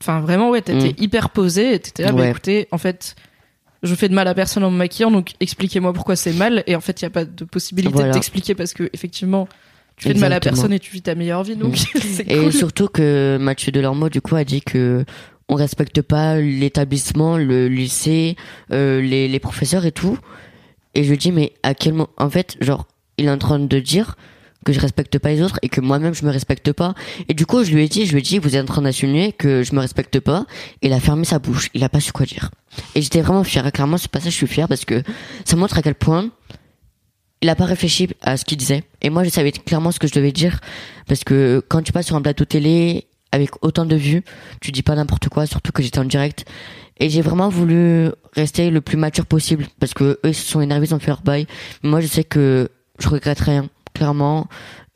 Enfin, vraiment, ouais, t'étais Mm. hyper posé et t'étais là, bah Ouais. écoutez, en fait, je fais de mal à personne en me maquillant, donc expliquez-moi pourquoi c'est mal. Et en fait, il y a pas de possibilité Voilà. de t'expliquer parce que, effectivement, tu fais de mal à personne et tu vis ta meilleure vie, donc c'est Et cool. surtout que Mathieu Delormeau, du coup, a dit que on respecte pas l'établissement, le lycée, euh, les, les professeurs et tout. Et je lui dis, mais à quel moment En fait, genre, il est en train de dire que je respecte pas les autres et que moi-même je me respecte pas. Et du coup, je lui ai dit, je lui ai dit, vous êtes en train d'assumer que je me respecte pas. Il a fermé sa bouche. Il a pas su quoi dire. Et j'étais vraiment fier. Clairement, ce passage, je suis fier parce que ça montre à quel point il a pas réfléchi à ce qu'il disait. Et moi, je savais clairement ce que je devais dire. Parce que quand tu passes sur un plateau télé avec autant de vues, tu dis pas n'importe quoi, surtout que j'étais en direct. Et j'ai vraiment voulu rester le plus mature possible. Parce que eux, ils se sont énervés, ils ont fait leur bail. Mais moi, je sais que je regrette rien. Clairement,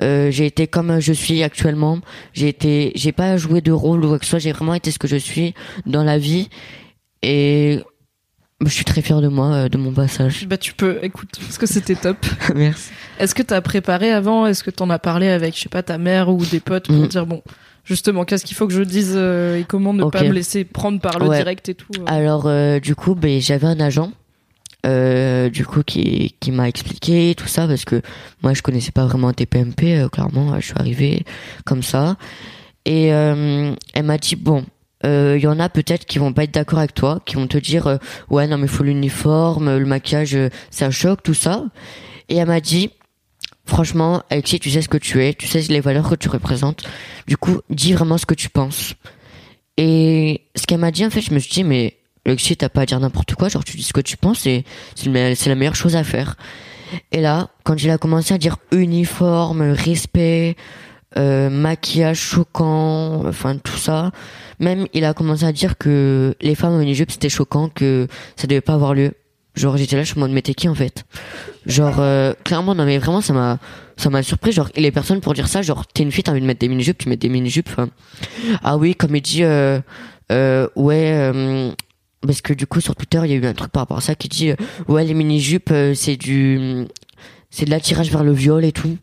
euh, j'ai été comme je suis actuellement. J'ai été, j'ai pas joué de rôle ou quoi que ce soit. J'ai vraiment été ce que je suis dans la vie. Et je suis très fier de moi, euh, de mon passage. Bah, tu peux, écoute, parce que c'était top. Merci. Est-ce que t'as préparé avant? Est-ce que t'en as parlé avec, je sais pas, ta mère ou des potes pour Mm. dire, bon, justement, qu'est-ce qu'il faut que je dise euh, et comment ne pas me laisser prendre par le Ouais. direct et tout euh. Alors, euh, du coup, ben, j'avais un agent, euh, du coup, qui, qui m'a expliqué tout ça parce que moi, je connaissais pas vraiment TPMP. euh, clairement, je suis arrivé comme ça. Et euh, elle m'a dit, bon, euh, il y en a peut-être qui vont pas être d'accord avec toi, qui vont te dire, euh, ouais, non, mais faut l'uniforme, le maquillage, euh, c'est un choc, tout ça. Et elle m'a dit, franchement, Alexis, tu sais ce que tu es, tu sais les valeurs que tu représentes. Du coup, dis vraiment ce que tu penses. Et ce qu'elle m'a dit, en fait, je me suis dit, mais Alexis, t'as pas à dire n'importe quoi, genre tu dis ce que tu penses et c'est la meilleure chose à faire. Et là, quand il a commencé à dire uniforme, respect, euh, maquillage choquant, enfin tout ça, même il a commencé à dire que les femmes en mini-jupe c'était choquant, que ça devait pas avoir lieu. Genre j'étais là, je me demande mais t'es qui en fait? Genre euh, clairement non mais vraiment ça m'a ça m'a surpris genre et les personnes pour dire ça genre t'es une fille t'as envie de mettre des mini-jupes tu mets des mini-jupes enfin, ah oui comme il dit euh, euh, ouais euh, parce que du coup sur Twitter il y a eu un truc par rapport à ça qui dit euh, ouais les mini-jupes euh, c'est du c'est de l'attirage vers le viol et tout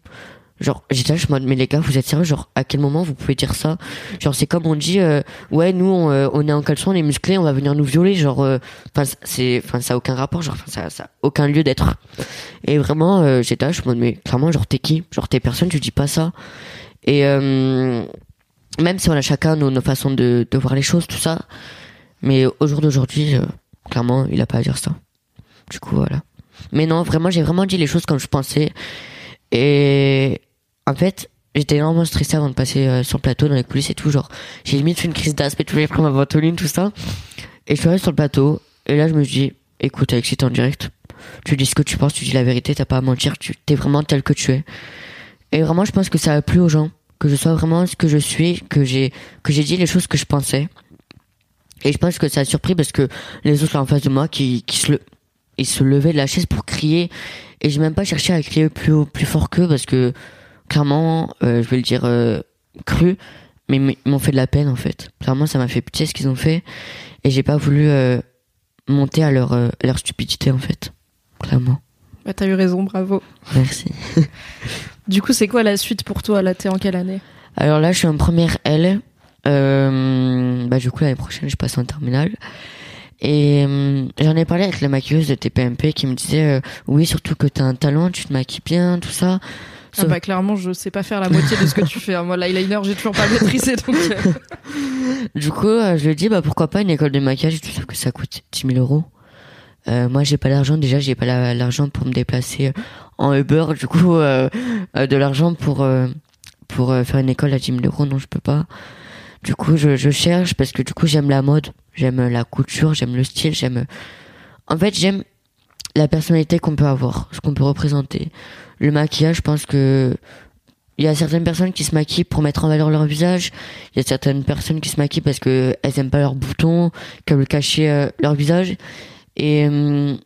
genre j'étais là je me mais les gars vous êtes sérieux genre à quel moment vous pouvez dire ça? Genre c'est comme on dit euh, ouais nous on, euh, on est en caleçon on est musclés on va venir nous violer genre euh, enfin c'est enfin ça a aucun rapport genre ça ça aucun lieu d'être. Et vraiment euh, j'étais là je me mais clairement genre t'es qui? Genre t'es personne tu dis pas ça. Et même si on a chacun nos, nos façons de, de voir les choses tout ça mais au jour d'aujourd'hui clairement il a pas à dire ça. Du coup voilà. Mais non vraiment j'ai vraiment dit les choses comme je pensais et en fait j'étais énormément stressé avant de passer euh, sur le plateau dans les coulisses et tout genre j'ai limite fait une crise d'asthme tout j'ai pris ma ventoline tout ça. Et je suis arrivé sur le plateau et là je me suis dit écoute Alexis t'es en direct. Tu dis ce que tu penses tu dis la vérité t'as pas à mentir tu t'es vraiment tel que tu es. Et vraiment je pense que ça a plu aux gens que je sois vraiment ce que je suis que j'ai que j'ai dit les choses que je pensais. Et je pense que ça a surpris parce que les autres là en face de moi qui, qui se le ils se levaient de la chaise pour crier. Et j'ai même pas cherché à crier plus haut, plus fort qu'eux parce que clairement euh, je vais le dire euh, cru mais ils m'ont fait de la peine en fait. Clairement ça m'a fait pitié ce qu'ils ont fait. Et j'ai pas voulu euh, monter à leur leur stupidité en fait. Clairement. Bah, t'as eu raison, bravo. merci. Du coup, c'est quoi la suite pour toi Là, t'es en quelle année? Alors là, je suis en première L. Bah, du coup, l'année prochaine, je passe en terminale. Et euh, j'en ai parlé avec la maquilleuse de TPMP qui me disait euh, oui, surtout que t'as un talent, tu te maquilles bien, tout ça. Ah Sauf- bah clairement, je sais pas faire la moitié de ce que tu fais. hein. Moi, l'eyeliner, j'ai toujours pas maîtrisé, donc... euh, Du coup, euh, je lui ai dit bah pourquoi pas une école de maquillage, tout sauf que ça coûte 10 000 euros. Euh, moi, j'ai pas l'argent déjà, j'ai pas la- l'argent pour me déplacer en Uber du coup euh, euh, de l'argent pour euh, pour faire une école à 10 000 euros. Non, je peux pas. Du coup, je, je cherche parce que du coup, j'aime la mode, j'aime euh, la couture, j'aime le style, j'aime. euh, En fait, j'aime la personnalité qu'on peut avoir, ce qu'on peut représenter. Le maquillage, je pense que il y a certaines personnes qui se maquillent pour mettre en valeur leur visage. Il y a certaines personnes qui se maquillent parce que elles aiment pas leurs boutons, qu'elles veulent cacher euh, leur visage. Et hum,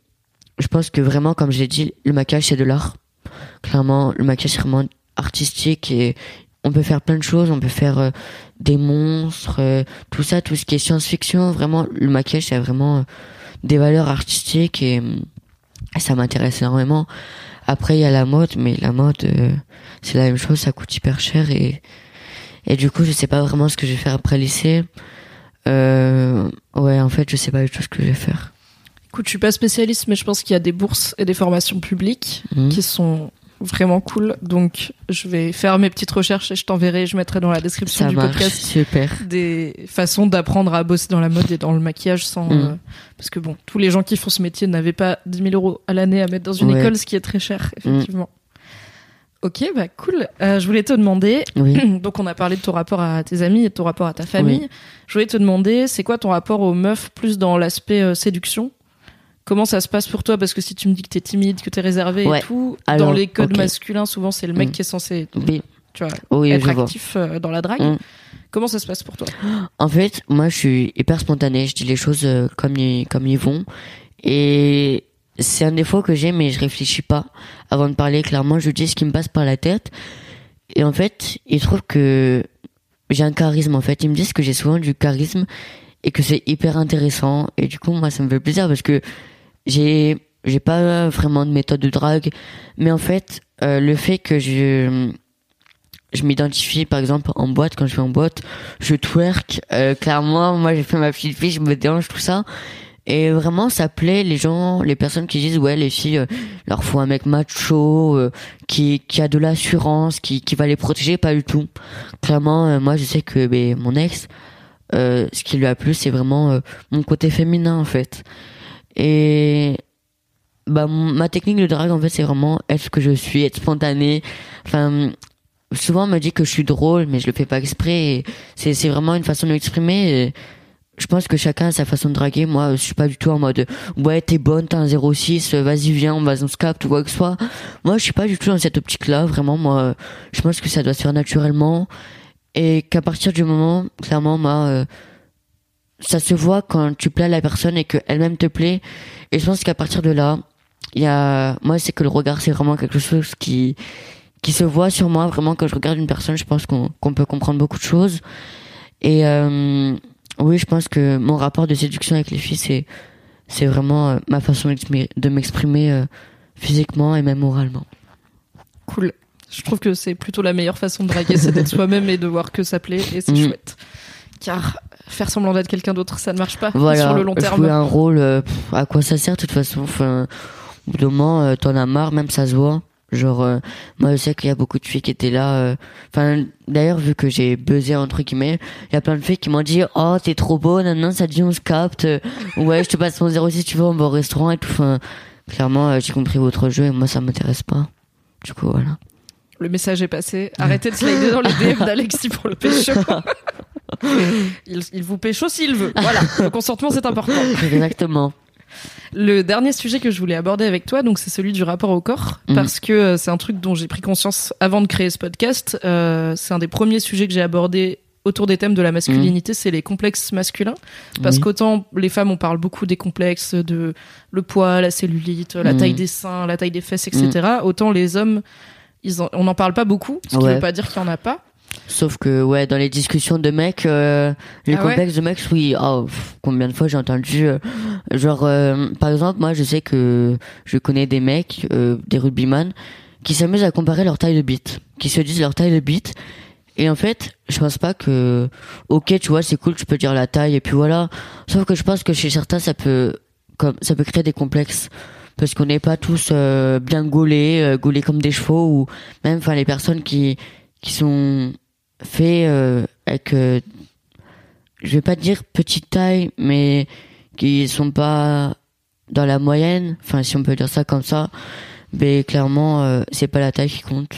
je pense que vraiment, comme je l'ai dit, le maquillage c'est de l'art. Clairement, le maquillage c'est vraiment artistique et on peut faire plein de choses. On peut faire euh, des monstres, euh, tout ça, tout ce qui est science-fiction. Vraiment, le maquillage c'est vraiment euh, des valeurs artistiques et hum, ça m'intéresse énormément. Après, il y a la mode, mais la mode, euh, c'est la même chose, ça coûte hyper cher et et du coup, je sais pas vraiment ce que je vais faire après le lycée. Euh, ouais, en fait, je sais pas du tout ce que je vais faire. Écoute, je suis pas spécialiste, mais je pense qu'il y a des bourses et des formations publiques Mhm. qui sont vraiment cool. Donc, je vais faire mes petites recherches et je t'enverrai, je mettrai dans la description Ça du marche, podcast super. des façons d'apprendre à bosser dans la mode et dans le maquillage sans. Mhm. euh, parce que bon, tous les gens qui font ce métier n'avaient pas 10 000 euros à l'année à mettre dans une Ouais. école, ce qui est très cher, effectivement. Ok, bah cool. Euh, je voulais te demander, Oui. donc on a parlé de ton rapport à tes amis et de ton rapport à ta famille. Je voulais te demander, c'est quoi ton rapport aux meufs plus dans l'aspect euh, séduction? Comment ça se passe pour toi Parce que si tu me dis que t'es timide, que t'es réservé Ouais. et tout, dans les codes masculins, souvent c'est le mec Mm. qui est censé, Oui, tu vois, oui être vois. actif euh, dans la drague. Mm. Comment ça se passe pour toi? En fait, moi, je suis hyper spontané. Je dis les choses euh, comme ils, comme ils vont. Et c'est un défaut que j'ai, mais je réfléchis pas avant de parler. Clairement, je dis ce qui me passe par la tête. Et en fait, ils trouvent que j'ai un charisme. En fait, ils me disent que j'ai souvent du charisme et que c'est hyper intéressant. Et du coup, moi, ça me fait plaisir parce que j'ai j'ai pas vraiment de méthode de drague, mais en fait, euh, le fait que je je m'identifie par exemple en boîte quand je vais en boîte je twerk euh, clairement moi j'ai fait ma petite fille je me dérange tout ça. Et vraiment ça plaît les gens les personnes qui disent ouais les filles euh, leur faut un mec macho euh, qui qui a de l'assurance qui qui va les protéger pas du tout. Clairement euh, moi je sais que ben, mon ex euh, ce qui lui a plu c'est vraiment euh, mon côté féminin en fait et bah ma technique de drague en fait c'est vraiment être ce que je suis être spontané. Enfin souvent on me dit que je suis drôle mais je le fais pas exprès. C'est c'est vraiment une façon de m'exprimer. Et je pense que chacun a sa façon de draguer. Moi je suis pas du tout en mode ouais t'es bonne t'as un 06 euh, vas-y viens on va on se capte ou quoi que ce soit. Moi je suis pas du tout dans cette optique là vraiment. Moi je pense que ça doit se faire naturellement. Et qu'à partir du moment clairement moi euh, ça se voit quand tu plais à la personne et que elle-même te plaît et je pense qu'à partir de là il y a moi c'est que le regard c'est vraiment quelque chose qui qui se voit sur moi vraiment quand je regarde une personne je pense qu'on qu'on peut comprendre beaucoup de choses et euh, oui je pense que mon rapport de séduction avec les filles c'est c'est vraiment euh, ma façon de m'exprimer euh, physiquement et même moralement Cool. Je trouve que c'est plutôt la meilleure façon de draguer, c'est d'être soi-même et de voir que ça plaît et c'est Mhm. chouette. Car faire semblant d'être quelqu'un d'autre, ça ne marche pas voilà sur le long terme. jouer un rôle euh, pff, à quoi ça sert de toute façon enfin au bout d'un moment euh, t'en as marre même ça se voit genre euh, moi je sais qu'il y a beaucoup de filles qui étaient là euh, enfin d'ailleurs vu que j'ai buzzé entre guillemets il y a plein de filles qui m'ont dit oh t'es trop beau non ça dit on se capte euh, ouais je te passe mon 06 si tu veux on va au restaurant et tout enfin clairement euh, j'ai compris votre jeu et moi ça m'intéresse pas du coup voilà Le message est passé. Arrêtez de slider dans les DM d'Alexis pour le pécho. il, il vous pécho s'il veut. Voilà, le consentement c'est important. exactement Le dernier sujet que je voulais aborder avec toi, donc c'est celui du rapport au corps, Mhm. parce que euh, c'est un truc dont j'ai pris conscience avant de créer ce podcast. Euh, c'est un des premiers sujets que j'ai abordé autour des thèmes de la masculinité, c'est les complexes masculins. Parce Oui. qu'autant les femmes, on parle beaucoup des complexes de le poids, la cellulite, la Mhm. taille des seins, la taille des fesses, etc. Autant les hommes, ils en- on n'en parle pas beaucoup, ce qui Ouais. veut pas dire qu'il y en a pas. Sauf que ouais, dans les discussions de mecs, euh, les Ah ouais complexes de mecs, oui. Oh, pff, combien de fois j'ai entendu, euh, genre, euh, par exemple, moi, je sais que je connais des mecs, euh, des rugbyman, qui s'amusent à comparer leur taille de bite, qui se disent leur taille de bite. Et en fait, je pense pas que, ok, tu vois, c'est cool, tu peux dire la taille et puis voilà. Sauf que je pense que chez certains, ça peut, comme, ça peut créer des complexes. Parce qu'on n'est pas tous euh, bien gaulés, euh, gaulés comme des chevaux, ou même, enfin, les personnes qui, qui sont faits euh, avec, euh, je vais pas dire petite taille, mais qui sont pas dans la moyenne, enfin, si on peut dire ça comme ça. Mais clairement, euh, c'est pas la taille qui compte.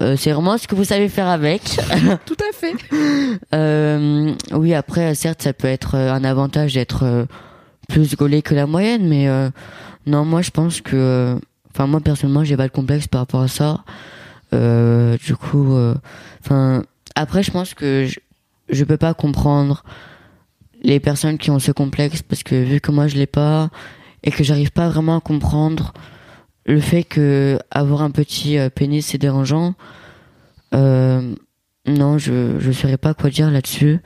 Euh, c'est vraiment ce que vous savez faire avec. Tout à fait. Euh, oui, après, certes, ça peut être euh, un avantage d'être plus gaulé que la moyenne, mais euh, non, moi, je pense que, euh, enfin, moi personnellement, j'ai pas de complexe par rapport à ça. Euh, du coup, euh, enfin, après, je pense que je, je peux pas comprendre les personnes qui ont ce complexe parce que vu que moi je l'ai pas et que j'arrive pas vraiment à comprendre le fait que avoir un petit euh, pénis c'est dérangeant. Euh, non, je je saurais pas quoi dire là-dessus.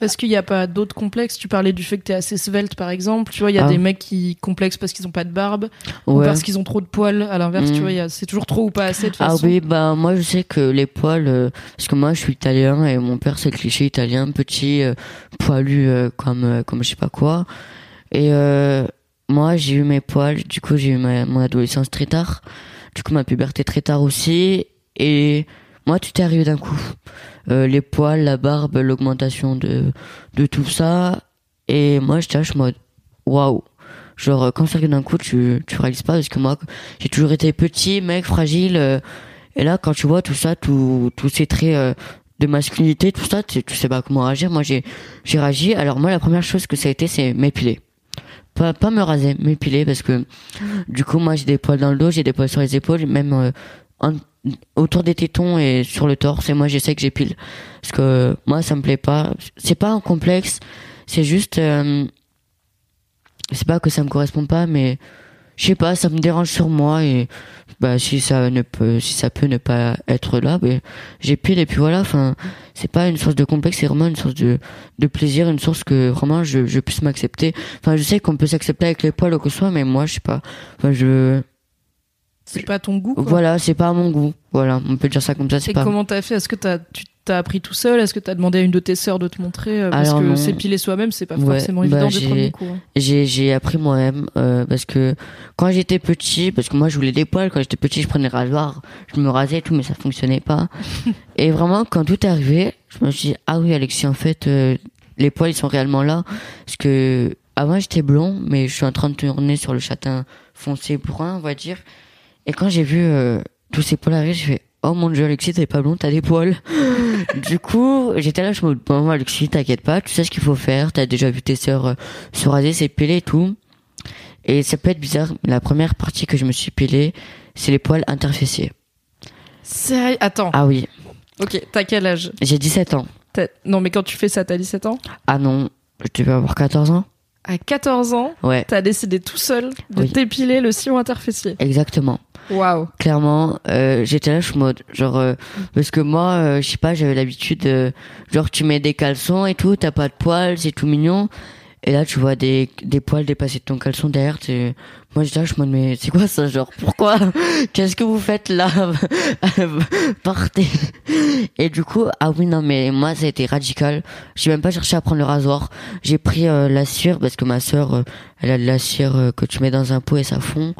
Est-ce qu'il n'y a pas d'autres complexes? Tu parlais du fait que t'es assez svelte, par exemple. Tu vois, il y a Ah. des mecs qui complexent parce qu'ils ont pas de barbe ou parce qu'ils ont trop de poils. À l'inverse, Mm. tu vois, y a- c'est toujours trop ou pas assez de Ah façon. oui, bah moi je sais que les poils, euh, parce que moi je suis italien et mon père c'est cliché italien, petit, euh, poilu euh, comme comme je sais pas quoi. Et moi j'ai eu mes poils, du coup j'ai eu ma, mon adolescence très tard, du coup ma puberté très tard aussi. Et moi tout est arrivé d'un coup. Euh, les poils, la barbe, l'augmentation de de tout ça. Et moi j'étais là, je mode waouh. Genre euh, quand ça d'un coup, tu tu réalises pas parce que moi j'ai toujours été petit, mec, fragile. euh, et là, quand tu vois tout ça, tout, tous ces traits euh, de masculinité, tout ça, tu, tu sais pas comment réagir. Moi, j'ai, j'ai réagi. Alors moi, la première chose que ça a été, c'est m'épiler. Pas, pas me raser, m'épiler parce que du coup, moi, j'ai des poils dans le dos, j'ai des poils sur les épaules, même euh, autour des tétons et sur le torse. Et moi, j'essaie que j'épile parce que moi, ça me plaît pas. C'est pas un complexe, c'est juste, euh, c'est pas que ça me correspond pas, mais je sais pas, ça me dérange sur moi et bah si ça ne peut si ça peut ne pas être là ben j'épile et puis voilà enfin c'est pas une source de complexe c'est vraiment une source de de plaisir une source que vraiment je je puisse m'accepter enfin je sais qu'on peut s'accepter avec les poils ou que ce soit mais moi je sais pas enfin je C'est pas ton goût. Quoi. voilà c'est pas à mon goût voilà on peut dire ça comme ça Et pas comment t'as fait? Est-ce que t'as, tu t'as appris tout seul? Est-ce que t'as demandé à une de tes sœurs de te montrer? Euh, Parce Alors que s'épiler soi-même, c'est pas Ouais, forcément bah, évident du j'ai- premier coup. hein. j'ai j'ai appris moi-même euh, parce que quand j'étais petit parce que moi je voulais des poils quand j'étais petit je prenais le rasoir je me rasais et tout mais ça fonctionnait pas et vraiment quand tout est arrivé je me suis dit ah oui Alexis en fait euh, les poils ils sont réellement là parce que avant j'étais blond mais je suis en train de tourner sur le châtain foncé brun on va dire et quand j'ai vu euh, tous ces poils arriver j'ai fait oh mon dieu Alexis t'es pas blond t'as des poils du coup j'étais là je me dis bon Alexis t'inquiète pas tu sais ce qu'il faut faire t'as déjà vu tes sœurs euh, se raser, s'épiler et tout. Et ça peut être bizarre, la première partie que je me suis pilé, c'est les poils interfessiers. Sérieux? Attends. Ah oui, Ok, t'as quel âge? J'ai 17 ans. Non, mais quand tu fais ça, t'as 17 ans? Ah non, je devais avoir 14 ans À 14 ans, Ouais, t'as décidé tout seul de Oui. t'épiler le sillon interfessier? exactement. Waouh. Clairement, euh, j'étais là, je suis mode, genre, euh, parce que moi, euh, je sais pas, j'avais l'habitude, euh, genre, tu mets des caleçons et tout, t'as pas de poils, c'est tout mignon. Et là, tu vois des, des poils dépasser de ton caleçon derrière, t'es- moi, j'étais là, je me dis, mais c'est quoi ça, genre, pourquoi? Qu'est-ce que vous faites là? Partez. Et du coup, ah oui, non, mais moi, ça a été radical. J'ai même pas cherché à prendre le rasoir. J'ai pris euh, la cire, parce que ma sœur, euh, elle a de la cire euh, que tu mets dans un pot et ça fond.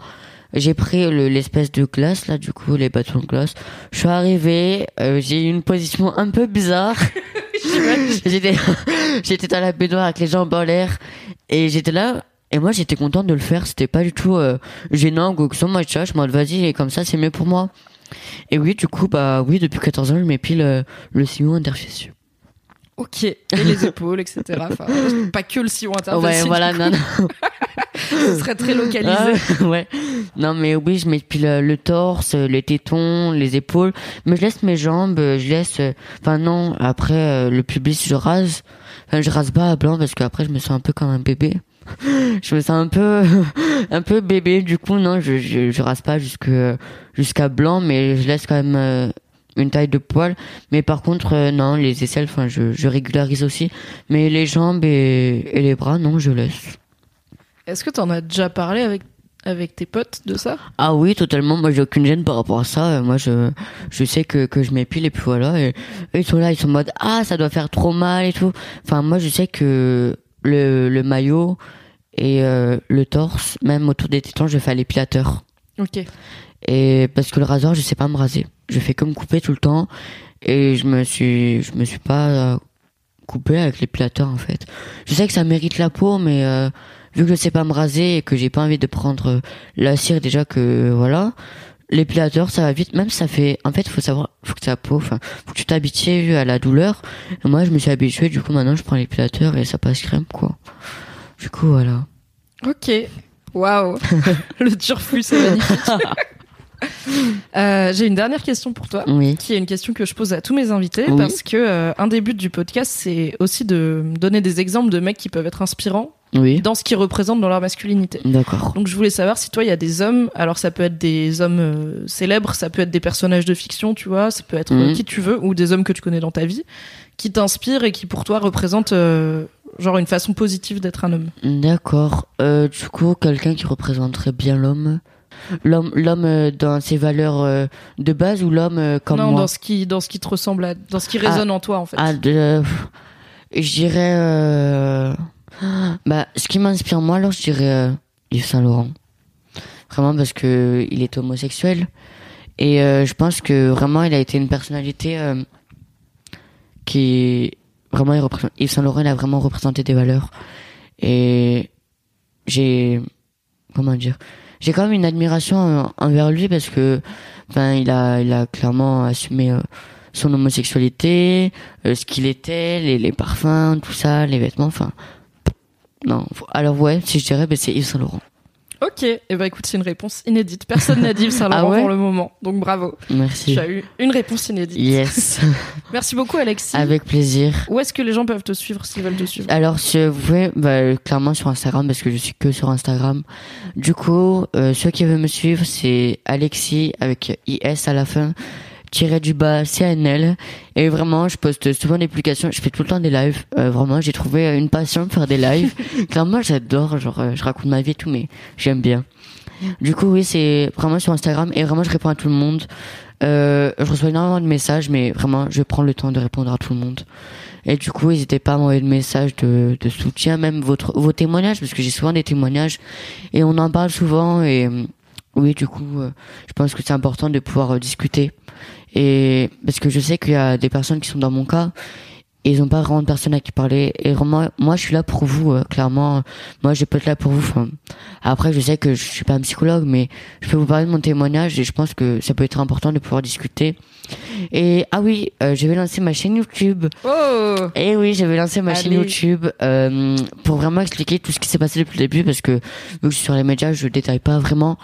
J'ai pris le- l'espèce de glace là, du coup, les bâtons de glace. Je suis arrivé, euh, j'ai eu une position un peu bizarre. j'étais, j'étais dans la baignoire avec les jambes en l'air et j'étais là. Et moi, j'étais contente de le faire. C'était pas du tout euh, gênant ou que soit. Moi, je suis en mode, vas-y, et comme ça, c'est mieux pour moi. Et oui, du coup, bah oui, depuis 14 ans, je m'épile euh, le sillon interfessieux. Ok. Et les épaules, etc. Enfin, pas que le sillon interfessier. Ouais, voilà, non, non. Ce serait très localisé. Ah, ouais. Non, mais oui, je m'épile euh, le torse, les tétons, les épaules. Mais je laisse mes jambes, euh, je laisse. euh, Enfin, non, après, euh, le pubis, je rase. Enfin, je rase pas à blanc parce qu'après, je me sens un peu comme un bébé. Je me sens un peu, un peu bébé. Du coup, non, je, je, je rase pas jusque, jusqu'à blanc, mais je laisse quand même euh, une taille de poil. Mais par contre, euh, non, les aisselles, enfin, je, je régularise aussi. Mais les jambes et, et les bras, non, je laisse. Est-ce que t'en as déjà parlé avec, avec tes potes de ça? Ah oui, totalement. Moi, j'ai aucune gêne par rapport à ça. Euh, Moi, je, je sais que, que je m'épile et puis voilà. Et, ils sont là, ils sont en mode, ah, ça doit faire trop mal et tout. Enfin, moi, je sais que le, le maillot et euh, le torse, même autour des tétons, je fais à l'épilateur. Ok. Et parce que le rasoir, je sais pas me raser. Je fais comme couper tout le temps. Et je me suis, je me suis pas euh, coupé avec l'épilateur, en fait. Je sais que ça mérite la peau, mais euh, vu que je sais pas me raser et que j'ai pas envie de prendre euh, la cire déjà que voilà, l'épilateur ça va vite. Même ça fait, en fait, faut savoir, faut que ta peau, enfin, faut que tu t'habitues à la douleur. Et moi, je me suis habitué. Du coup, maintenant, je prends l'épilateur et ça passe crème quoi. Du coup, voilà. Ok. Waouh. le turfu, c'est magnifique. Euh, J'ai une dernière question pour toi, Oui. qui est une question que je pose à tous mes invités, Oui. parce que euh, un des buts du podcast, c'est aussi de donner des exemples de mecs qui peuvent être inspirants Oui. dans ce qu'ils représentent dans leur masculinité. D'accord. Donc je voulais savoir si toi il y a des hommes, alors ça peut être des hommes euh, célèbres, ça peut être des personnages de fiction, tu vois, ça peut être Mhm. qui tu veux, ou des hommes que tu connais dans ta vie, qui t'inspirent et qui pour toi représentent genre une façon positive d'être un homme. D'accord. Euh, du coup, quelqu'un qui représenterait bien l'homme. L'homme, l'homme euh, dans ses valeurs euh, de base ou l'homme euh, comme non, moi? dans ce qui dans ce qui te ressemble, à, dans ce qui résonne en toi en fait. Ah, de, je dirais, euh, bah, ce qui m'inspire moi, alors je dirais euh, Yves Saint Laurent. Vraiment parce que il est homosexuel et euh, je pense que vraiment il a été une personnalité qui vraiment il représente. Yves Saint Laurent il a vraiment représenté des valeurs et j'ai comment dire j'ai quand même une admiration envers lui parce que enfin il a il a clairement assumé euh, son homosexualité euh, ce qu'il était les, les parfums tout ça les vêtements enfin non. Alors ouais si je dirais ben, c'est Yves Saint Laurent Ok, et eh ben écoute c'est une réponse inédite. Personne n'a dit Saint Laurent Ah ouais pour le moment, donc bravo. merci Tu as eu une réponse inédite. yes Merci beaucoup Alexis. avec plaisir Où est-ce que les gens peuvent te suivre s'ils veulent te suivre? Alors, si vous pouvez, bah, clairement sur Instagram, parce que je suis que sur Instagram. Du coup, euh, ceux qui veulent me suivre, c'est Alexis avec IS à la fin, tiré du bas CNL. Et vraiment, je poste souvent des publications, je fais tout le temps des lives. Euh, vraiment, j'ai trouvé une passion de faire des lives. clairement, j'adore, genre, euh, je raconte ma vie et tout, mais j'aime bien. Du coup, oui, c'est vraiment sur Instagram et vraiment, je réponds à tout le monde. Euh, je reçois énormément de messages, mais vraiment, je prends le temps de répondre à tout le monde. Et du coup, n'hésitez pas à m'envoyer des messages de, de soutien, même votre, vos témoignages, parce que j'ai souvent des témoignages et on en parle souvent. Et euh, oui, du coup, euh, je pense que c'est important de pouvoir euh, discuter. Et parce que je sais qu'il y a des personnes qui sont dans mon cas et ils n'ont pas vraiment de personne à qui parler. Et vraiment, moi, je suis là pour vous, euh, clairement. Moi, je peux être là pour vous. Enfin, après, je sais que je suis pas un psychologue, mais je peux vous parler de mon témoignage et je pense que ça peut être important de pouvoir discuter. Et ah oui, euh, je vais lancer ma chaîne YouTube. Oh Et oui, j'avais lancé ma chaîne. YouTube euh, pour vraiment expliquer tout ce qui s'est passé depuis le début parce que vu que je suis sur les médias, je détaille pas vraiment.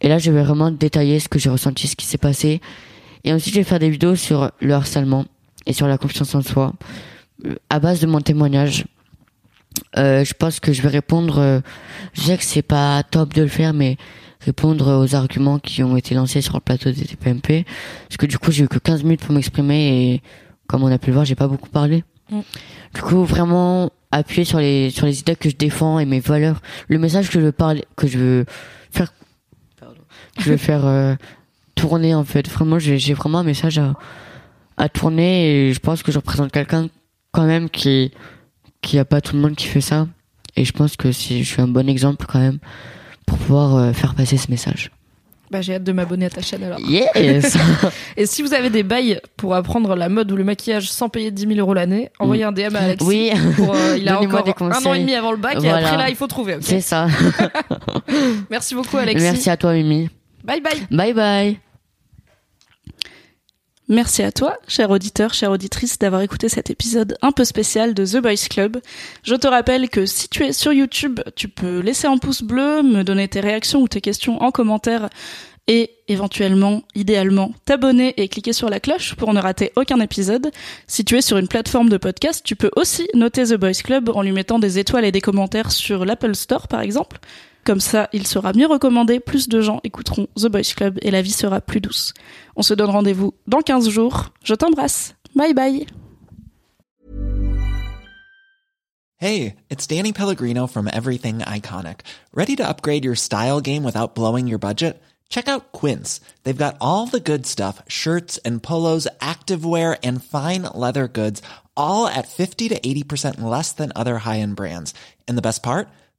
Et là, je vais vraiment détailler ce que j'ai ressenti, ce qui s'est passé. Et ensuite, je vais faire des vidéos sur le harcèlement et sur la confiance en soi euh, à base de mon témoignage. Euh, je pense que je vais répondre. euh, je sais que c'est pas top de le faire, mais répondre aux arguments qui ont été lancés sur le plateau des TPMP. Parce que du coup, j'ai eu que 15 minutes pour m'exprimer et comme on a pu le voir, j'ai pas beaucoup parlé. Mm. Du coup, vraiment appuyer sur les sur les idées que je défends et mes valeurs, le message que je veux parler, que je veux faire, pardon, que je veux faire euh, tourner en fait. Vraiment, j'ai vraiment un message à à tourner et je pense que je représente quelqu'un quand même qui qui a pas tout le monde qui fait ça et je pense que si je suis un bon exemple quand même pour pouvoir euh, faire passer ce message. Bah j'ai hâte de m'abonner à ta chaîne alors. Yes. Et si vous avez des bails pour apprendre la mode ou le maquillage sans payer 10 000 euros l'année, envoyez un DM à Alexis. oui, Pour, euh, il a encore des un an et demi avant le bac et après là il faut trouver. c'est ça. Merci beaucoup Alexis. Merci à toi Mimi. Bye bye. Bye bye. Merci à toi, cher auditeur, chère auditrice, d'avoir écouté cet épisode un peu spécial de The Boys Club. Je te rappelle que si tu es sur YouTube, tu peux laisser un pouce bleu, me donner tes réactions ou tes questions en commentaire et éventuellement, idéalement, t'abonner et cliquer sur la cloche pour ne rater aucun épisode. Si tu es sur une plateforme de podcast, tu peux aussi noter The Boys Club en lui mettant des étoiles et des commentaires sur l'Apple Store par exemple. Comme ça, il sera mieux recommandé, plus de gens écouteront The Boys Club et la vie sera plus douce. On se donne rendez-vous dans 15 jours. Je t'embrasse. Bye bye. Hey, it's Danny Pellegrino from Everything Iconic. Ready to upgrade your style game without blowing your budget? Check out Quince. They've got all the good stuff shirts and polos, activewear, and fine leather goods, all at 50 to 80% less than other high end brands. And the best part?